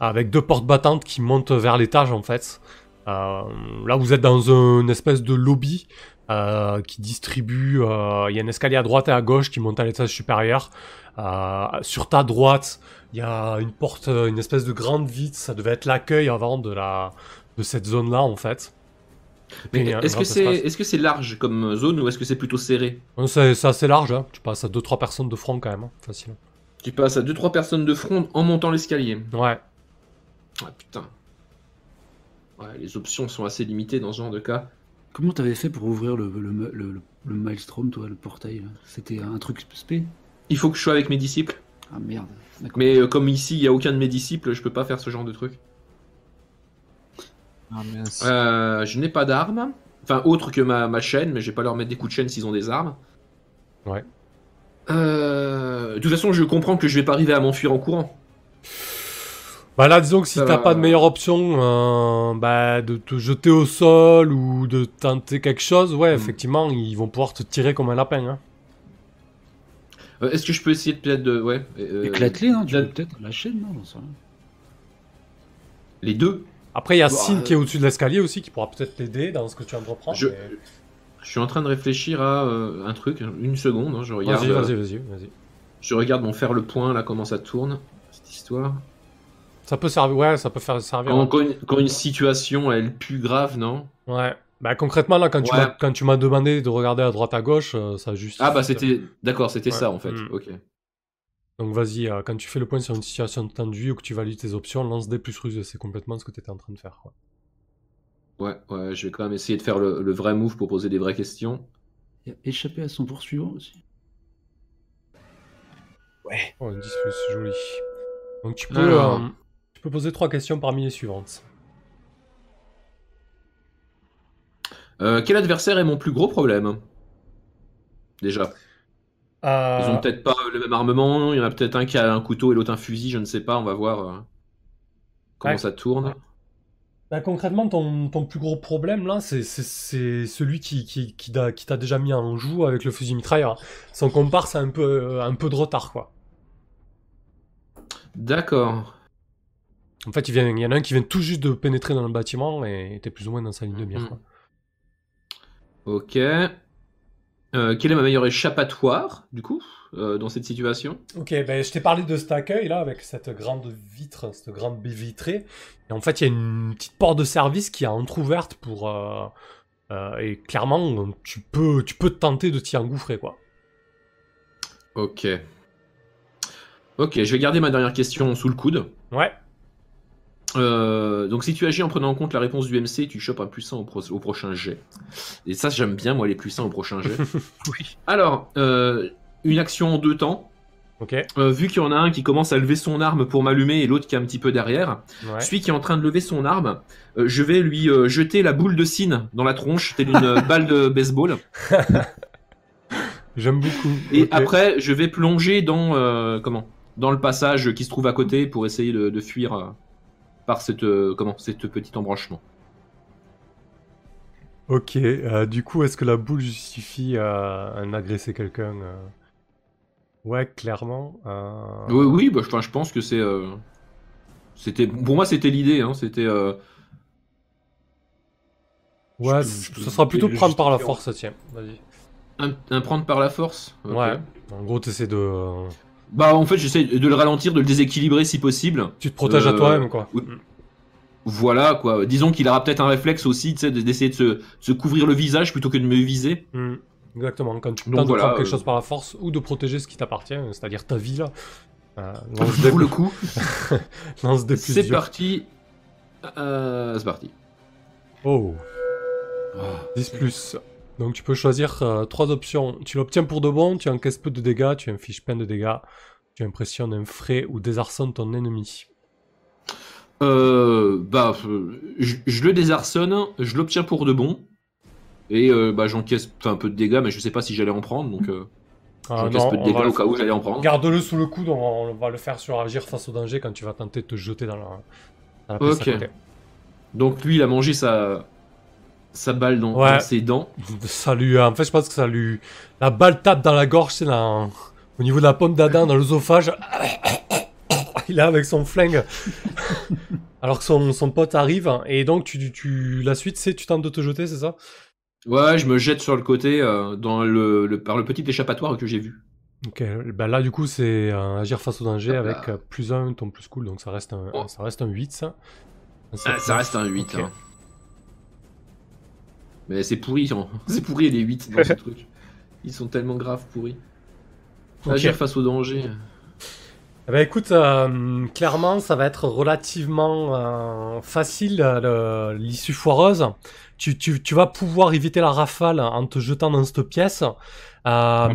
avec deux portes battantes qui montent vers l'étage, en fait. Là, vous êtes dans une espèce de lobby qui distribue... Il y a un escalier à droite et à gauche qui monte à l'étage supérieur. Euh, sur ta droite, il y a une porte, euh, une espèce de grande vitre. Ça devait être l'accueil avant de, la, de cette zone-là, en fait. Mais Et un est-ce que c'est est-ce que c'est large comme zone ou est-ce que c'est plutôt serré? C'est assez large, hein. tu passes à 2-3 personnes de front quand même, hein, facile. Tu passes à 2-3 personnes de front en montant l'escalier. Ouais. Ah putain. Ouais, les options sont assez limitées dans ce genre de cas. Comment t'avais fait pour ouvrir le, le, le, le- le Maelstrom, toi, le portail C'était un truc spé? Il faut que je sois avec mes disciples. Ah merde. Mais euh, comme ici, il n'y a aucun de mes disciples, je peux pas faire ce genre de truc. Ah. Euh, je n'ai pas d'armes. Enfin, autre que ma, ma chaîne, mais je vais pas leur mettre des coups de chaîne s'ils ont des armes. Ouais. Euh, de toute façon, je comprends que je vais pas arriver à m'enfuir en courant. Bah là, disons que si t'as pas de meilleure option, euh, bah, de te jeter au sol ou de tenter quelque chose, ouais, Hmm. effectivement, ils vont pouvoir te tirer comme un lapin. Hein. Euh, Est-ce que je peux essayer de peut-être de. Ouais. euh, Éclate-les, hein, tu la- peux peut-être la chaîne, non j'en sais rien. Les deux Après, il y a Bah, Sin euh, qui est au-dessus de l'escalier aussi, qui pourra peut-être t'aider dans ce que tu entreprends. Je- mais- Je suis en train de réfléchir à euh, un truc, une seconde, hein, je regarde. Vas-y, vas-y, vas-y, vas-y. Je regarde mon faire le point là, comment ça tourne, cette histoire. Ça peut servir, ouais, ça peut faire servir. Quand, hein. quand une, quand une situation elle pue grave, non? Ouais. Bah concrètement, là, quand tu Ouais. m'as- quand tu m'as demandé de regarder à droite à gauche, euh, ça juste. Ah bah c'était. D'accord, c'était Ouais. ça en fait. Mm. Ok. Donc vas-y, euh, quand tu fais le point sur une situation tendue ou que tu valides tes options, lance des plus ruses. C'est complètement ce que tu étais en train de faire. quoi. Ouais, ouais, je vais quand même essayer de faire le, le vrai move pour poser des vraies questions. Il a échappé à son poursuivant aussi. Oh, un 10 plus, joli. Donc tu peux, euh, tu peux poser trois questions parmi les suivantes. Euh, quel adversaire est mon plus gros problème? Déjà. Ils Euh, ont peut-être pas le même armement, il y en a peut-être un qui a un couteau et l'autre un fusil, je ne sais pas, on va voir euh, comment Ouais. ça tourne. Bah, concrètement, ton, ton plus gros problème là, c'est c'est- c'est celui qui, qui, qui t'a déjà mis en joue avec le fusil mitrailleur. Son comparse a un peu, un peu de retard, quoi. D'accord. En fait, il, vient, il y en a un qui vient tout juste de pénétrer dans le bâtiment et t'es plus ou moins dans sa ligne de mire. Mhm. Ok. Euh, quel est ma meilleure échappatoire, du coup, euh, dans cette situation? Ok, ben, je t'ai parlé de cet accueil là, avec cette grande vitre, cette grande baie vitrée. Et en fait, il y a une petite porte de service qui est entrouverte pour. euh, et clairement, tu peux, tu peux te tenter de t'y engouffrer, quoi. Ok. Ok, je vais garder ma dernière question sous le coude. Ouais. Euh, donc si tu agis en prenant en compte la réponse du MC, tu chopes un plus 1 au, pro- au prochain jet. Et ça, j'aime bien, moi, les plus 1 au prochain jet. Oui. Alors, euh, une action en deux temps. Ok. Euh, vu qu'il y en a un qui commence à lever son arme pour m'allumer et l'autre qui est un petit peu derrière, Ouais. celui qui est en train de lever son arme, euh, je vais lui euh, jeter la boule de cine dans la tronche, telle une balle de baseball. J'aime beaucoup. Et après, je vais plonger dans euh, comment? Dans le passage qui se trouve à côté pour essayer de, de fuir euh, par cette euh, comment cette petit embranchement. Ok. euh, du coup, est-ce que la boule justifie euh, un agresser quelqu'un Ouais, clairement. Oui, oui, bah, je pense que c'est c'était pour moi c'était l'idée, hein, c'était Ouais, Je te- c- je te- ça sera plutôt prendre par la force, tiens. Vas-y. Un, un prendre par la force? Ouais. En gros, t'essaies de. euh, Bah en fait j'essaie de le ralentir, de le déséquilibrer si possible. Tu te protèges à Euh, toi-même, quoi. Voilà quoi. Disons qu'il aura peut-être un réflexe aussi, tu sais, de- d'essayer de se, de se couvrir le visage plutôt que de me viser. Mm. Exactement, quand tu tentes de voilà, prendre quelque euh, chose par la force ou de protéger ce qui t'appartient, c'est-à-dire ta vie là. Euh, Pour le coup, c'est parti. Euh, c'est parti. Oh, Ah, 10 plus. Donc tu peux choisir euh, trois options. Tu l'obtiens pour de bon, tu encaisses peu de dégâts, tu infliges plein de dégâts, tu impressionnes un frais ou désarçonnes ton ennemi. Euh, bah, je, je le désarçonne, je l'obtiens pour de bon. Et euh, bah, j'encaisse un peu de dégâts, mais je sais pas si j'allais en prendre, donc euh, Ah, j'encaisse peu de dégâts au cas où j'allais en prendre. Garde-le sous le coude, on va, on va le faire sur agir face au danger quand tu vas tenter de te jeter dans la, dans la Ok. à côté. Donc lui, il a mangé sa, sa balle dans, Ouais. dans ses dents. Ça lui, en fait, je pense que ça lui. La balle tape dans la gorge, c'est dans... au niveau de la pomme d'Adam, dans l'œsophage. Il est avec son flingue. Alors que son, son pote arrive, et donc tu, tu, la suite, c'est tu tentes de te jeter, c'est ça? Ouais, je me jette sur le côté euh, dans le, le- par le petit échappatoire que j'ai vu. Ok, ben là, du coup, c'est euh, agir face au danger Hop là. avec euh, plus 1, ton plus cool, donc ça reste un, Oh. ça reste un 8, ça. Un Ah, ça reste un 8. Ok. hein. Mais c'est pourri, hein. c'est pourri les 8 dans ce truc. Ils sont tellement graves pourris. Agir face au danger. Eh ben écoute, euh, clairement, ça va être relativement euh, facile euh, l'issue foireuse. Tu, tu, tu vas pouvoir éviter la rafale en te jetant dans cette pièce. Euh,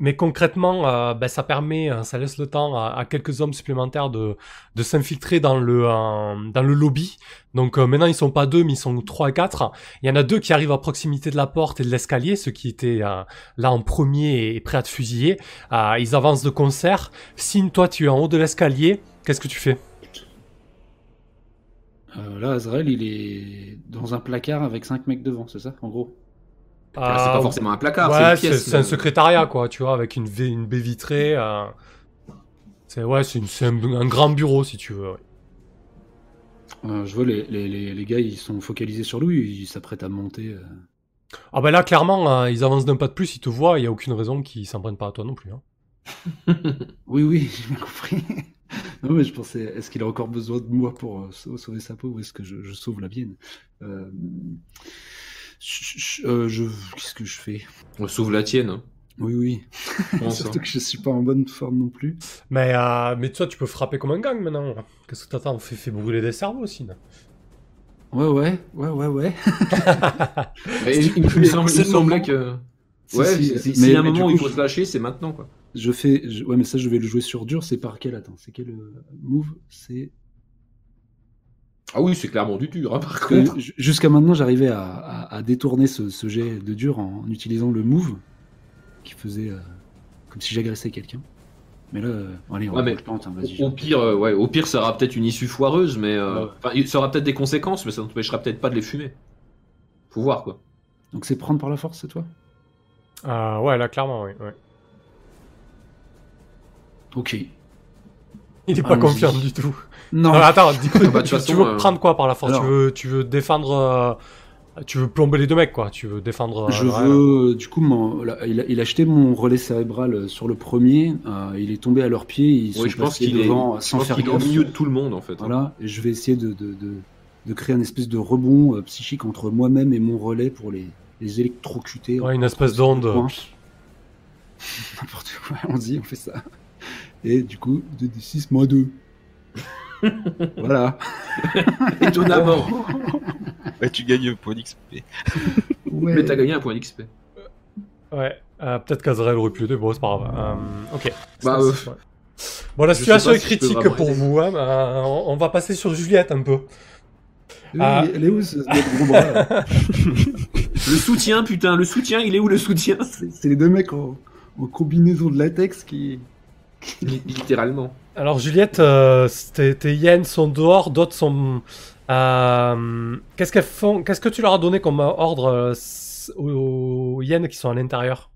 mais... concrètement, euh, ben, ça permet, euh, ça laisse le temps à, à quelques hommes supplémentaires de, de s'infiltrer dans le euh, dans le lobby. Donc euh, maintenant ils sont pas deux, mais ils sont trois et quatre. Il y en a deux qui arrivent à proximité de la porte et de l'escalier, ceux qui étaient euh, là en premier et prêts à te fusiller. Euh, ils avancent de concert. Signe, toi, tu es en haut de l'escalier. Qu'est-ce que tu fais? Euh, là, Azrael, il est dans un placard avec 5 mecs devant, c'est ça, en gros? Ah, c'est pas forcément un placard, ouais, c'est une c'est pièce. c'est un secrétariat, quoi, tu vois, avec une, V- une baie vitrée. euh, C'est ouais, c'est un, un grand bureau, si tu veux. ouais. Euh, Je vois les, les, les, les gars, ils sont focalisés sur lui, ils s'apprêtent à monter. euh. Ah ben là, clairement, euh, ils avancent d'un pas de plus, ils te voient, il y a aucune raison qu'ils s'en prennent pas à toi non plus. hein. Oui, oui, j'ai bien compris. non, mais je pensais, est-ce qu'il a encore besoin de moi pour euh, sau- sauver sa peau ou est-ce que je, je sauve la mienne? Euh... je- je- euh, je- Qu'est-ce que je fais? On sauve la tienne. hein. Oui, oui. Surtout hein. que je suis pas en bonne forme non plus. Mais, euh, mais toi, tu peux frapper comme un gang maintenant. Qu'est-ce que t'attends? Fais, fais brûler des cerveaux aussi. là. Ouais, ouais, ouais, ouais, ouais. Mais il, il me Mais semble- il semblait moment. que. Si, Ouais, si, si- si, s'il y a un mais- mais moment où il faut se lâcher, c'est maintenant quoi. Je fais, je- ouais, mais ça, je vais le jouer sur dur. C'est par quel Attends, c'est quel euh, move? C'est Ah oui, c'est clairement du dur, hein, par Parce que contre. Jusqu'à maintenant, j'arrivais à, à- à détourner ce, ce jet de dur en utilisant le move qui faisait euh, comme si j'agressais quelqu'un. Mais là, euh, allez, on Ouais, mais je tente, hein, vas-y. Au pire, euh, ouais, au pire, ça aura peut-être une issue foireuse, mais euh, Ouais. ça aura peut-être des conséquences, mais ça n'empêchera peut-être pas de les fumer. Faut voir quoi. Donc c'est prendre par la force, c'est toi? Euh, ouais, là, clairement, oui. ouais. Ok. Il est pas Allons-y. confiant du tout. Non. Alors, attends, dis- bah, de toute tu, tu façon, veux euh, prendre quoi par la force alors- tu, veux, tu veux défendre. euh, tu veux plomber les deux mecs, quoi. Tu veux défendre. euh, Je veux, du coup, mon- là, il, a, il a jeté mon relais cérébral sur le premier. euh, il est tombé à leurs pieds. Ils sont Oui, je pense qu'il est, devant je sans pense faire qu'il est au milieu de tout le monde en fait. hein. Voilà, et je vais essayer de, de, de, de créer un espèce de rebond euh, psychique entre moi-même et mon relais pour les, les électrocuter. Ouais, une espèce d'onde. N'importe quoi, on dit, on fait ça. Et du coup, 2d6 moins 2. voilà. Étonnamment. Ouais, tu gagnes un point d'XP. Ouais. Mais t'as gagné un point d'XP. Ouais, euh, peut-être qu'Azrael aurait pu l'aider, bon, c'est pas grave. Euh, ok. Bah, Ça, euh, ouais. Bon, la situation est critique pour aider. vous. hein, euh, on, on va passer sur Juliette un peu. Oui, Ah. Elle est où ce, ce gros bras là Le soutien, putain, le soutien, il est où le soutien? C'est c'est les deux mecs en, en combinaison de latex qui. Littéralement. Alors, Juliette, euh, tes, tes hyènes sont dehors, d'autres sont. euh, Qu'est-ce qu'elles font Qu'est-ce que tu leur as donné comme ordre euh, aux, aux hyènes qui sont à l'intérieur?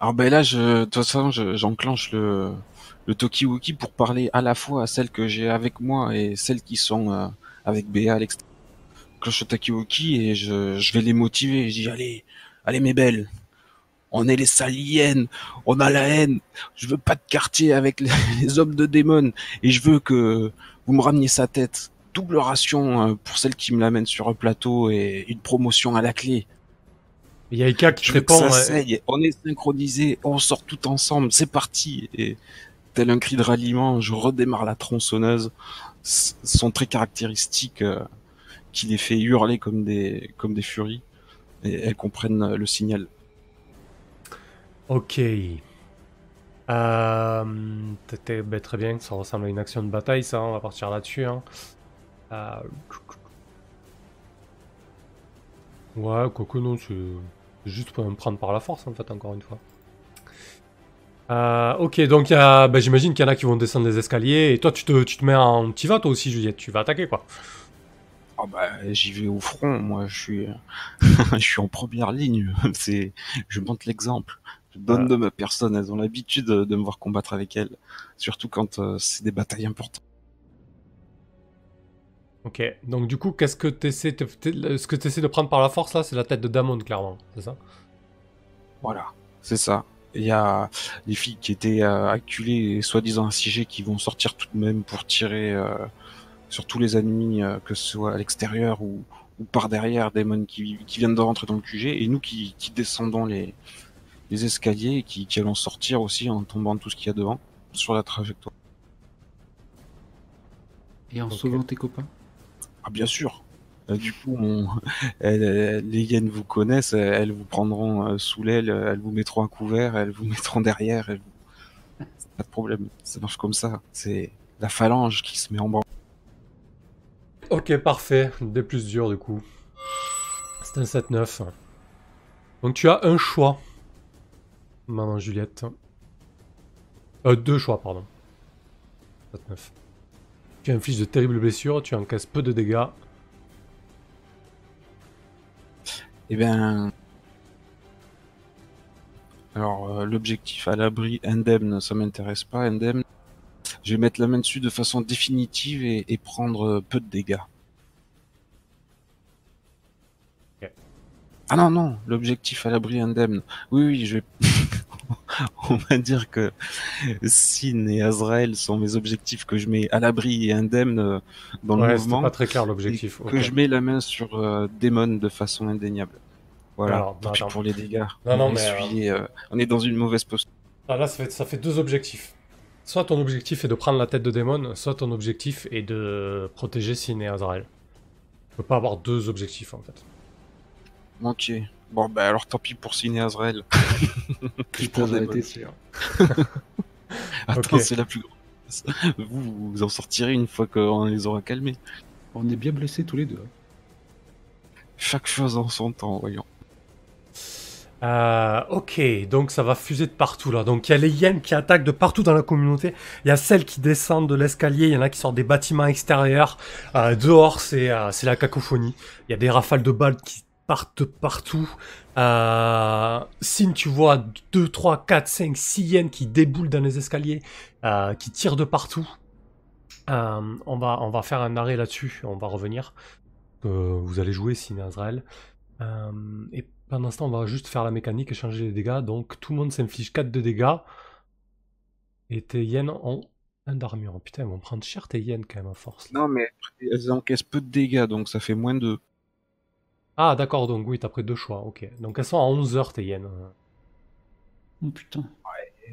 Alors ben là, je, de toute façon, je- j'enclenche le, le Tokiwoki pour parler à la fois à celles que j'ai avec moi et celles qui sont euh, avec BA à l'extérieur. cloche Takiwoki et je, je vais les motiver. Je dis allez, allez mes belles, on est les saliennes, on a la haine. Je veux pas de quartier avec les, les hommes de démon et je veux que vous me rameniez sa tête. Double ration euh, pour celle qui me l'amène sur un plateau et une promotion à la clé. Il y a Ika qui Je répond. ouais. On est synchronisés, on sort tout ensemble, c'est parti. Et tel un cri de ralliement, je redémarre la tronçonneuse. S- Son très caractéristique euh, qui les fait hurler comme des comme des furies. Et elles comprennent le signal. Ok. Euh, ben, très bien, ça ressemble à une action de bataille, ça, on va partir là-dessus. Hein. Euh, Ouais, quoique non, c'est juste pour me prendre par la force, en fait, encore une fois. Euh, ok, donc ben, j'imagine qu'il y en a qui vont descendre les escaliers, et toi, tu te, tu te mets en... Tu vas, toi aussi, Juliette, tu vas attaquer, quoi. Ah bah, j'y vais au front, moi je suis je suis en première ligne, c'est je montre l'exemple. Je donne Voilà. de ma personne, elles ont l'habitude de me voir combattre avec elles, surtout quand euh, c'est des batailles importantes. Ok, donc du coup, qu'est-ce que tu essaies de... Ce que essaies de prendre par la force, là, c'est la tête de Damon, clairement, c'est ça? Voilà, c'est ça. Il y a les filles qui étaient euh, acculées et soi-disant assiégées qui vont sortir tout de même pour tirer euh, sur tous les ennemis, euh, que ce soit à l'extérieur ou, ou par derrière, des mons qui, qui viennent de rentrer dans le QG, et nous qui, qui descendons les, les escaliers et qui, qui allons sortir aussi en tombant de tout ce qu'il y a devant sur la trajectoire. Et en sauvant tes copains? Ah bien sûr. Euh, du coup, on- les hyènes vous connaissent, elles, elles vous prendront euh, sous l'aile, elles vous mettront un couvert, elles vous mettront derrière. elles vous- Pas de problème, ça marche comme ça. C'est la phalange qui se met en branle. Ok, parfait. Des plus durs, du coup. C'est un 7-9. Donc tu as un choix. Maman Juliette. Euh, deux choix, pardon. 7-9. Tu infliges de terribles blessures, tu encaisses peu de dégâts. Eh bien, alors euh, l'objectif à l'abri indemne, ça m'intéresse pas. Indemne, je vais mettre la main dessus de façon définitive et, et prendre euh, peu de dégâts. Ah non non, l'objectif à l'abri indemne. Oui oui, je vais. On va dire que Sin et Azrael sont mes objectifs que je mets à l'abri et indemne euh, dans le Ouais, mouvement pas très clair l'objectif. que je mets la main sur euh, Démon de façon indéniable. Voilà, Alors, pour les dégâts. Non, non, On mais, essuyé, euh, on est dans une mauvaise posture. Ah, là, ça fait, ça fait deux objectifs. Soit ton objectif est de prendre la tête de démon, soit ton objectif est de protéger Sin et Azrael. Tu peux pas avoir deux objectifs en fait. Ok. Bon, bah alors tant pis pour Ciné Azrael. Prends peux des arrêter. Attends, Ok. c'est la plus grosse. Vous, vous en sortirez une fois qu'on les aura calmés. On est bien blessés tous les deux. Chaque chose en son temps, voyons. Euh, ok, donc ça va fuser de partout là. Donc il y a les hyènes qui attaquent de partout dans la communauté. Il y a celles qui descendent de l'escalier. Il y en a qui sortent des bâtiments extérieurs. Euh, dehors, c'est euh, c'est la cacophonie. Il y a des rafales de balles qui partent partout. Euh, tu vois 2, 3, 4, 5, 6 hyènes qui déboulent dans les escaliers, euh, qui tirent de partout. Euh, on, va, on va faire un arrêt là-dessus. On va revenir. Euh, vous allez jouer Sin et Azrael. Et pendant ce temps, on va juste faire la mécanique et changer les dégâts. Donc tout le monde s'inflige 4 de dégâts. Et tes hyènes ont 1 d'armure. Putain, ils vont prendre cher tes hyènes quand même à force. Non, mais elles encaissent peu de dégâts, donc ça fait moins de. Ah d'accord, donc oui, t'as pris deux choix. Ok. Donc elles sont à 11 heures tes hyènes. Oh putain.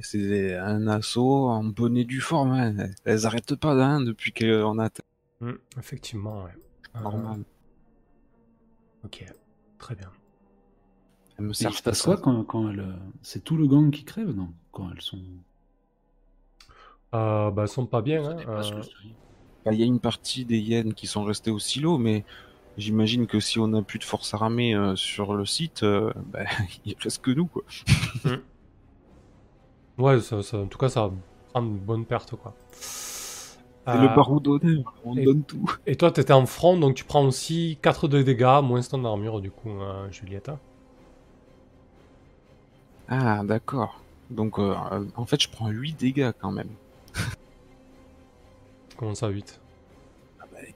C'est un assaut en bonne et due forme. Hein. Elles arrêtent pas hein, depuis qu'on a. Hmm, effectivement, ouais. Euh, Normal. ok, très bien. Elles me servent se pas quoi quand, quand elles. C'est tout le gang qui crève, non? Quand elles sont. Euh, bah, elles sont pas bien. Hein. euh. Bah, Il y a une partie des hyènes qui sont restées au silo, mais j'imagine que si on n'a plus de force armée euh, sur le site, euh, bah, il reste que nous, quoi. Ouais, ça, ça- en tout cas, ça va prendre une bonne perte, quoi. C'est Euh, le barreau d'honneur, on et- donne tout. Et toi, t'étais en front, donc tu prends aussi 4 de dégâts, moins ton armure, du coup, euh, Juliette. hein. Ah, d'accord. Donc, en fait, je prends 8 dégâts quand même. Comment ça, 8 Ah bah,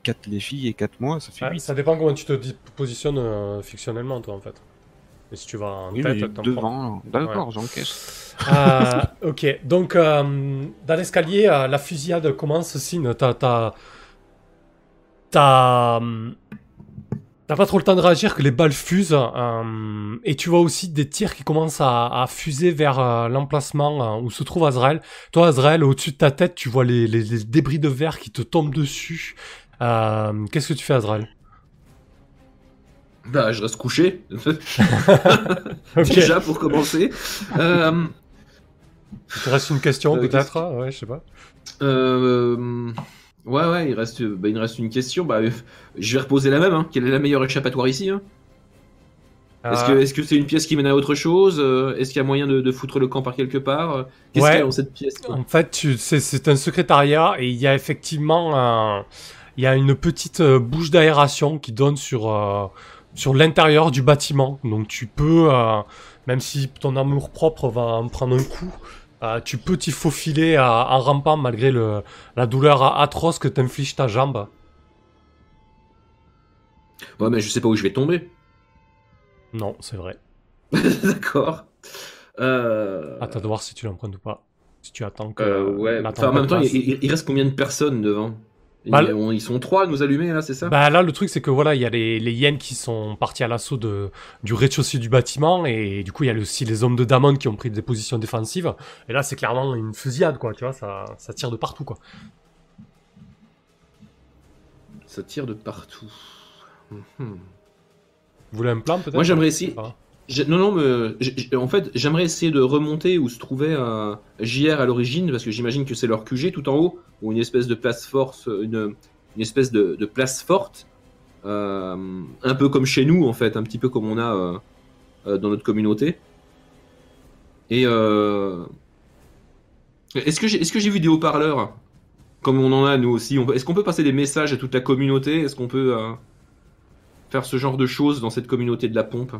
4 les filles et 4 mois, ça fait Ouais, 8. ça dépend comment tu te positionnes euh, fictionnellement, toi, en fait. Et si tu vas en Oui, tête, t'en devant, d'accord, j'encaisse. Euh, ok, donc euh, dans l'escalier, euh, la fusillade commence. Signe, t'as. T'as. T'as. pas trop le temps de réagir que les balles fusent. et tu vois aussi des tirs qui commencent à, à fuser vers l'emplacement où se trouve Azrael. Toi, Azrael, au-dessus de ta tête, tu vois les, les- les débris de verre qui te tombent dessus. Euh, Qu'est-ce que tu fais, Azrael Bah, je reste couché. Déjà, pour commencer. Euh, Il te reste une question, Euh, peut-être Ouais, je sais pas. euh, ouais, ouais, il reste, bah, il reste une question. Bah, je vais reposer la même. Hein. Quelle est la meilleure échappatoire ici hein Est-ce Euh, que est-ce que c'est une pièce qui mène à autre chose Est-ce qu'il y a moyen de, de foutre le camp par quelque part Qu'est-ce Ouais. qu'il y a dans cette pièce En fait, c'est un secrétariat et il y a effectivement un- il y a une petite euh, bouche d'aération qui donne sur, euh, sur l'intérieur du bâtiment. Donc tu peux, euh, même si ton amour propre va en prendre un coup, euh, tu peux t'y faufiler à- en rampant malgré le, la douleur atroce que t'inflige ta jambe. Ouais, mais je sais pas où je vais tomber. Non, c'est vrai. D'accord. Euh... Attends de voir si tu l'empruntes ou pas. Si tu attends que. euh, ouais. Enfin, en même temps, il reste combien de personnes devant? Bah, ils, on- ils sont trois à nous allumer là, c'est ça? Bah là, le truc, c'est que voilà, il y a les, les hyènes qui sont partis à l'assaut du rez-de-chaussée du bâtiment, et du coup, il y a aussi les hommes de Damon qui ont pris des positions défensives. Et là, c'est clairement une fusillade, quoi, tu vois, ça, ça tire de partout, quoi. Ça tire de partout. Mhm. Vous voulez un plan, peut-être? Moi, j'aimerais essayer. Ah. Non, non, mais en fait, j'aimerais essayer de remonter où se trouvait JR à l'origine, parce que j'imagine que c'est leur QG tout en haut, ou une espèce de place force, une, espèce de, place forte, euh, un peu comme chez nous, en fait, un petit peu comme on a euh, euh, dans notre communauté. Et est-ce que j'ai vu des haut-parleurs? Comme on en a nous aussi. Est-ce qu'on peut passer des messages à toute la communauté? Est-ce qu'on peut faire ce genre de choses dans cette communauté de la pompe?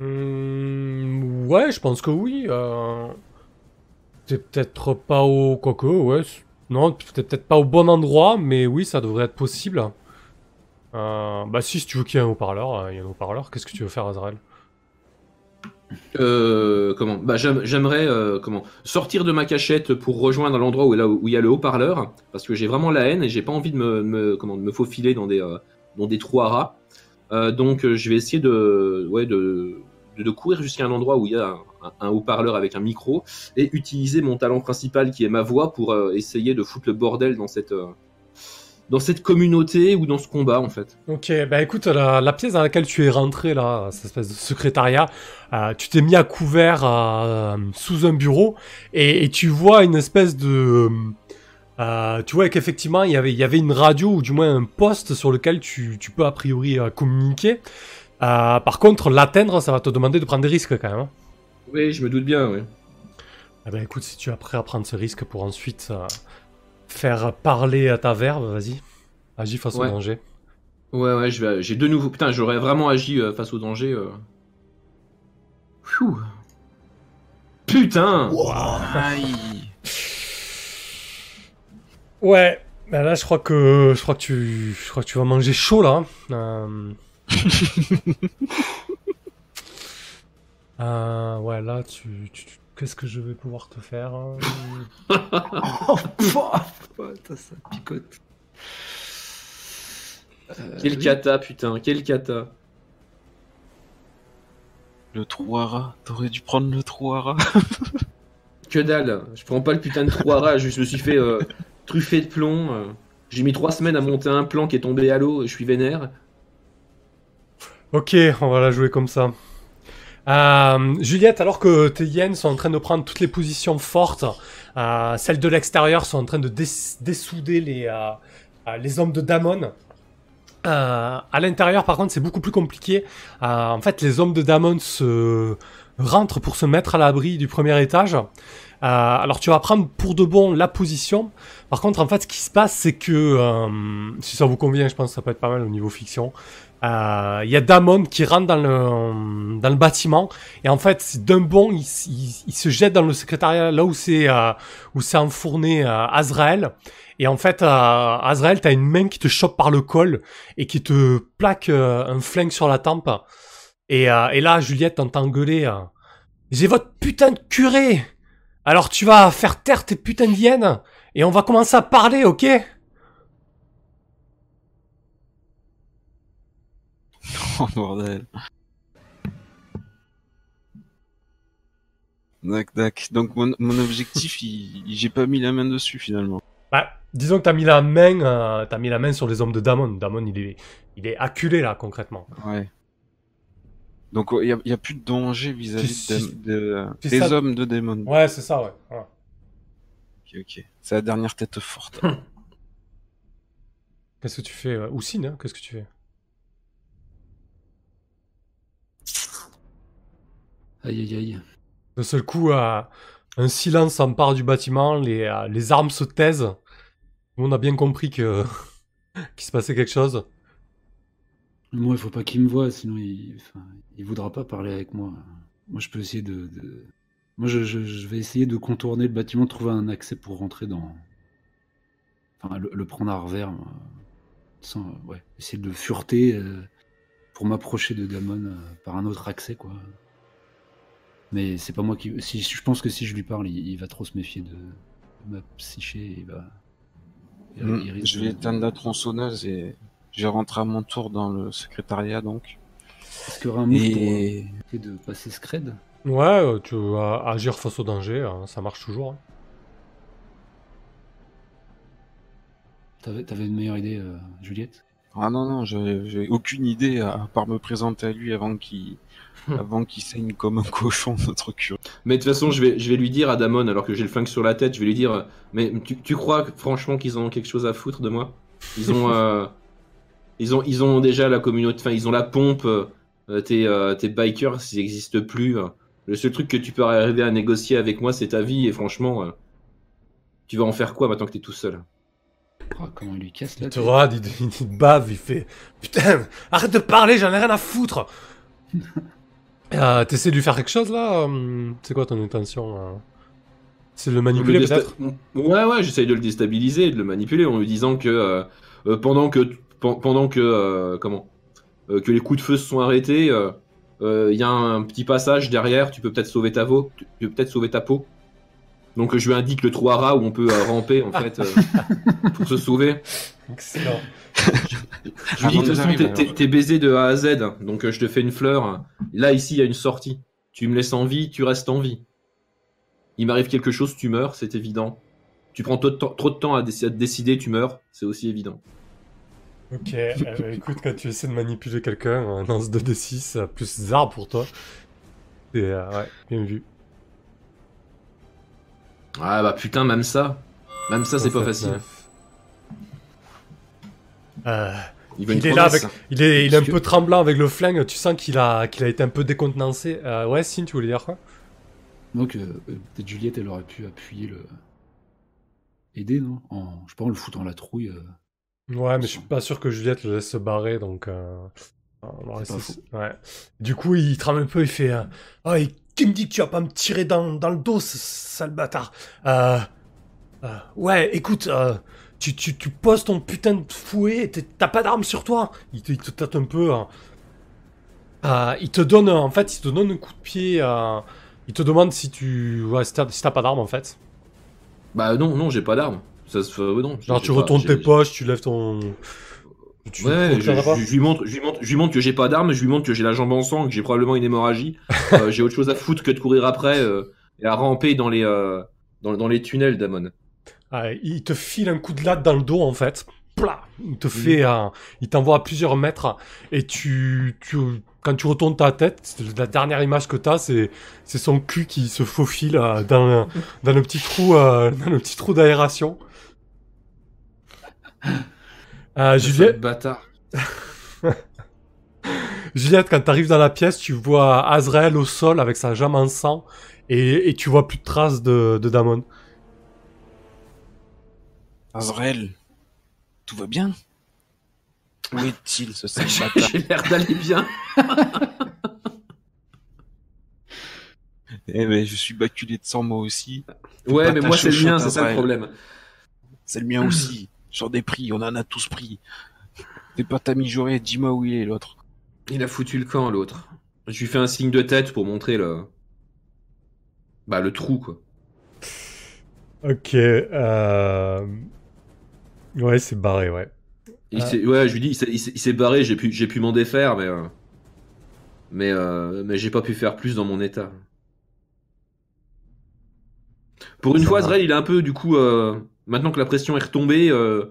Hum, ouais, je pense que oui. Euh... C'est peut-être pas au... Quoique, ouais. Non, peut-être peut-être pas au bon endroit, mais oui, ça devrait être possible. Euh, bah si, si tu veux qu'il y ait un haut-parleur, euh, il y a un haut-parleur. Qu'est-ce que tu veux faire, Azrael? Euh, comment? Bah j'aime- j'aimerais euh, comment? Sortir de ma cachette pour rejoindre l'endroit où, il y a le haut-parleur parce que j'ai vraiment la haine et j'ai pas envie de me, me- comment de me faufiler dans des dans des trous à rats. Donc je vais essayer de ouais de de, courir jusqu'à un endroit où il y a un, haut-parleur avec un micro et utiliser mon talent principal qui est ma voix pour euh, essayer de foutre le bordel dans cette euh, dans cette communauté ou dans ce combat en fait. Ok, bah écoute, la, la pièce dans laquelle tu es rentré, là, cette espèce de secrétariat, euh, tu t'es mis à couvert sous un bureau et, tu vois une espèce de... tu vois qu'effectivement, il y avait- il y avait une radio ou du moins un poste sur lequel tu, tu peux a priori communiquer. Euh, par contre, l'atteindre, ça va te demander de prendre des risques quand même. hein. Oui, je me doute bien. Oui. Eh ben écoute, si tu es prêt à prendre ce risque pour ensuite euh, faire parler à ta verve, vas-y. Agis face Ouais. au danger. Ouais, ouais, je vais, j'ai de nouveau. Putain, j'aurais vraiment agi euh, face au danger. euh. Pfiou. Putain Aïe. Ouais, bah là je crois que je crois que tu je crois que tu vas manger chaud là. hein. Euh... euh, ouais là tu, tu- tu- qu'est-ce que je vais pouvoir te faire hein Oh, putain, ça picote. Quel cata, putain, quel cata. Le trou à rat. T'aurais dû prendre le trou à rat. Que dalle, je prends pas le putain de trou à rage, je me suis fait euh, truffer de plomb. euh. J'ai mis trois semaines à monter un plan qui est tombé à l'eau, et je suis vénère. Ok, on va la jouer comme ça. Euh, Juliette, alors que tes hyènes sont en train de prendre toutes les positions fortes, euh, celles de l'extérieur sont en train de dessouder les, euh, les hommes de Damon. À l'intérieur, par contre, c'est beaucoup plus compliqué. En fait, les hommes de Damon rentrent pour se mettre à l'abri du premier étage. Alors, tu vas prendre pour de bon la position. Par contre, en fait, ce qui se passe, c'est que, si ça vous convient, je pense que ça peut être pas mal au niveau fiction. Euh, il y a Damon qui rentre dans le, dans le bâtiment. Et en fait d'un bond il, se jette dans le secrétariat là où c'est euh, où c'est enfourné euh, Azrael. Et en fait euh, Azrael t'as une main qui te chope par le col et qui te plaque euh, un flingue sur la tempe. Et, euh, et là Juliette t'entend gueuler euh, j'ai votre putain de curé. Alors tu vas faire taire tes putains d'hyènes et on va commencer à parler ok? Oh bordel. Dac, dac. Donc mon, mon objectif, il, il- j'ai pas mis la main dessus finalement. Bah, disons que t'as mis la main, euh, t'as mis la main sur les hommes de Damon. Damon, il est, il est acculé là concrètement. Ouais. Donc il y, a, y a plus de danger vis-à-vis de- de- des ça- hommes de démons. Ouais, c'est ça, ouais. ouais. Ok, ok. C'est la dernière tête forte. Qu'est-ce que tu fais, euh, Oussine hein Qu'est-ce que tu fais? Aïe aïe aïe. D'un seul coup, euh, un silence s'empare du bâtiment, les, euh, les armes se taisent. On a bien compris que qu'il se passait quelque chose. Moi, il faut pas qu'il me voie, sinon il, enfin, il voudra pas parler avec moi. Moi, je peux essayer de. de- Moi, je, je- je vais essayer de contourner le bâtiment, trouver un accès pour rentrer dans. Enfin, le, le prendre à revers. moi. Sans, ouais, essayer de le fureter euh, pour m'approcher de Damon euh, par un autre accès, quoi. Mais c'est pas moi qui. Si, je pense que si je lui parle, il, il va trop se méfier de, de ma psyché. et Il va. il- il risque Je vais de- éteindre la tronçonneuse et je vais rentrer à mon tour dans le secrétariat donc. Est-ce qu'il y aura un move pour euh, Et essayer de passer scred Ouais, euh, tu vas agir face au danger, hein, ça marche toujours. hein. T'avais, t'avais une meilleure idée, euh, Juliette? Ah non non, j'ai j'ai aucune idée à, à part me présenter à lui avant qu'il avant qu'il saigne comme un cochon notre curé. Mais de toute façon, je vais, je vais lui dire à Damon, alors que j'ai le flingue sur la tête, je vais lui dire Mais tu, tu crois franchement qu'ils ont quelque chose à foutre de moi? Ils ont, euh, ils ont, ils ont déjà la communauté, enfin, ils ont la pompe, euh, tes, euh, tes bikers, s'ils n'existent plus. euh. Le seul truc que tu peux arriver à négocier avec moi, c'est ta vie, et franchement, euh, tu vas en faire quoi maintenant que t'es tout seul? Ah, Comment il lui casse la Il te tête il, il te bave, il fait Putain, arrête de parler, j'en ai rien à foutre euh, T'essaies de lui faire quelque chose là hum, C'est quoi ton intention euh C'est de le manipuler Le peut-être Ouais, ouais, j'essaye de le déstabiliser, de le manipuler en lui disant que euh, euh, pendant que pen- pendant que euh, comment euh, que les coups de feu se sont arrêtés, il euh, euh, y a un petit passage derrière, tu peux peut-être sauver ta peau, tu peux peut-être sauver ta peau. Donc euh, je lui indique le trou à rats où on peut euh, ramper en fait euh, pour se sauver. Excellent. Je lui dis de toute façon t'es- alors. t'es t'es baisé de A à Z, donc euh, je te fais une fleur. Là ici il y a une sortie. Tu me laisses en vie, tu restes en vie. Il m'arrive quelque chose, tu meurs, c'est évident. Tu prends trop de temps, trop de temps à, te décider, tu meurs, c'est aussi évident. Ok, euh, écoute, quand tu essaies de manipuler quelqu'un, un lance 2d6, euh, plus zar pour toi. Et euh, ouais, bien vu. Ah bah putain, même ça. Même ça, c'est pas 7, facile. 9. Euh, Il, veut une Il est là promesse. il est, il est un que- peu tremblant avec le flingue, tu sens qu'il a, qu'il a été un peu décontenancé. Euh, ouais, Sin, tu voulais dire quoi? Donc, euh, euh, peut-être Juliette, elle aurait pu appuyer le. Aider, non? En, Je sais pas, en le foutant la trouille. euh. Ouais, mais je suis pas sûr que Juliette le laisse se barrer, donc... Euh... pas Ouais. Du coup, il tremble un peu, il fait... euh, Oh, et qui me dit que tu vas pas me tirer dans, dans le dos, ce sale bâtard? Euh... euh, Ouais, écoute, euh, tu, tu, tu poses ton putain de fouet, t'es- t'as pas d'arme sur toi il te, il te tâte un peu. hein. Euh, il te donne, en fait, il te donne un coup de pied. euh, il te demande si tu... Ouais, si t'as si pas d'arme, en fait. Bah non, non, j'ai pas d'arme. Ça se fait. euh, non, Genre, tu pas- retournes tes poches, tu lèves ton... Tu Ouais, je, lui montre, je lui montre, je lui montre que j'ai pas d'arme, je lui montre que j'ai la jambe en sang, que j'ai probablement une hémorragie. Euh, j'ai autre chose à foutre que de courir après et à ramper dans les dans, dans les tunnels d'Amon. Ah, il te file un coup de latte dans le dos en fait. Plah il te fait, un- il t'envoie à plusieurs mètres et tu, tu, quand tu retournes ta tête, c'est la dernière image que t'as, c'est, c'est son cul qui se faufile euh, dans, le- dans le petit trou, euh, dans le petit trou d'aération. Euh, Juliette, bâtard. Juliette, quand t'arrives dans la pièce, tu vois Azrael au sol avec sa jambe en sang et, et tu vois plus de traces de, de Damon. Azrael, tout va bien Où est-il ce sale bâtard? J'ai l'air d'aller bien. Eh ben, je suis baculé de sang moi aussi. Ouais, mais moi c'est le mien, c'est ça le problème. C'est le mien aussi. Sur des prix, on en a tous pris. T'es pas ta mijaurée, dis-moi où il est l'autre. Il a foutu le camp, l'autre. Je lui fais un signe de tête pour montrer le. Bah, le trou, quoi. Ok. Euh... Ouais, c'est barré, ouais. Il Ah. ouais, je lui dis, il s'est- barré, j'ai pu, j'ai pu m'en défaire, mais. euh, Mais, euh, mais j'ai pas pu faire plus dans mon état. Pour une Ça fois. Azrael, il a un peu, du coup, euh, maintenant que la pression est retombée, euh,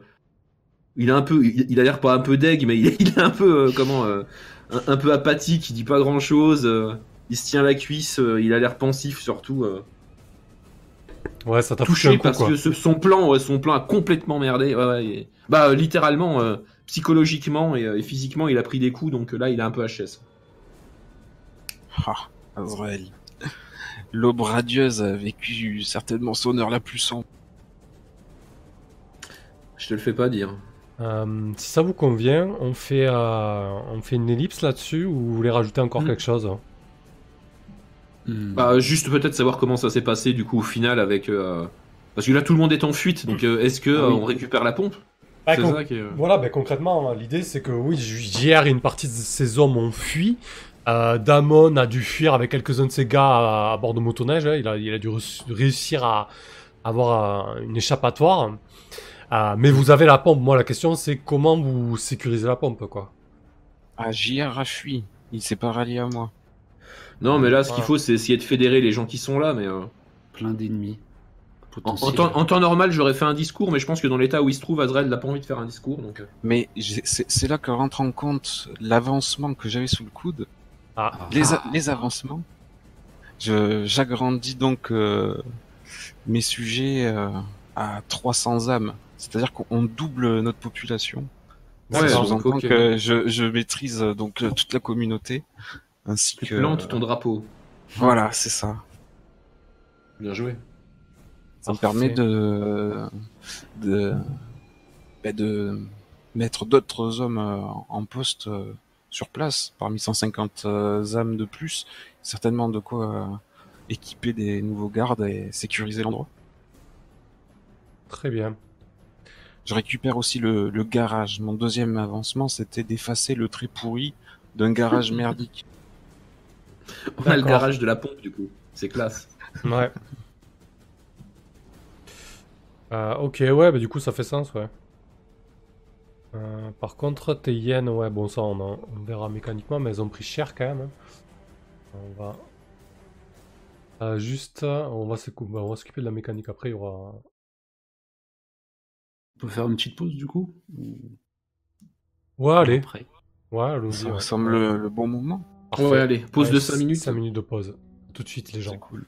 il a un peu, il, il a l'air pas un peu deg, mais il, est- il est un peu, euh, comment, euh, un, un peu apathique, il dit pas grand chose, il se tient la cuisse, euh, il a l'air pensif surtout, euh, Ouais, ça t'a touché un coup, parce quoi. que ce- son plan, ouais, son plan a complètement merdé. Ouais, ouais, et- bah, euh, littéralement, euh, psychologiquement et, euh, et physiquement, il a pris des coups, donc euh, là, il est un peu HS. Ah, Azrael. L'aube radieuse a vécu certainement son heure la plus sombre. Je te le fais pas dire. Euh, si ça vous convient, on fait, euh, on fait une ellipse là-dessus ou vous voulez rajouter encore Hmm. quelque chose Hmm. Bah, juste peut-être savoir comment ça s'est passé du coup au final avec. euh, Parce que là, tout le monde est en fuite, donc euh, est-ce que Ah euh, oui. on récupère la pompe? Bah, C'est con- ça qui est, euh, Voilà, ben, concrètement, l'idée c'est que oui, hier, une partie de ces hommes ont fui. Euh, Damon a dû fuir avec quelques-uns de ses gars à, à bord de motoneige. hein. Il, a, il a dû réussir à avoir une échappatoire. Euh, mais vous avez la pompe. Moi, la question c'est comment vous sécurisez la pompe, quoi? Ah, JR a fui. Il s'est pas rallié à moi. Non, mais là, ce qu'il faut, c'est essayer de fédérer les gens qui sont là, mais. euh, Plein d'ennemis. En, temps, en temps normal, j'aurais fait un discours, mais je pense que dans l'état où il se trouve, Azrael n'a pas envie de faire un discours, donc. euh, Mais c'est c'est là que rentre en compte l'avancement que j'avais sous le coude. Ah, Ah. Les, les avancements. Je- J'agrandis donc euh, mes sujets euh, à 300 âmes. C'est-à-dire qu'on double notre population. Ouais, Ça donc, sous-entend ok. que je, je maîtrise donc toute la communauté. Ainsi Tu que. plantes ton drapeau. Voilà, c'est ça. Bien joué. Ça me permet de, de, ben, de mettre d'autres hommes euh, en poste euh, sur place, parmi 150 euh, âmes de plus, certainement de quoi équiper des nouveaux gardes et sécuriser l'endroit. très bien. Je récupère aussi le, le garage. Mon deuxième avancement, c'était d'effacer le trait pourri d'un garage merdique. On a le garage de la pompe, du coup. C'est classe. Ouais. Euh, ok, ouais, bah du coup ça fait sens, ouais. Euh, par contre, tes yens, ouais, bon ça on, en- on verra mécaniquement, mais elles ont pris cher quand même. hein. On va... Euh, juste, on va s'occu- bah, on va s'occuper de la mécanique après, il y aura... On peut faire une petite pause du coup Ou- Ouais, allez, Après. ouais, allons-y. Ça ouais. me semble le, le bon moment. Parfait. Ouais, allez, pause Ouais, de c- 5 minutes. cinq minutes de pause. Tout de suite les gens. C'est cool.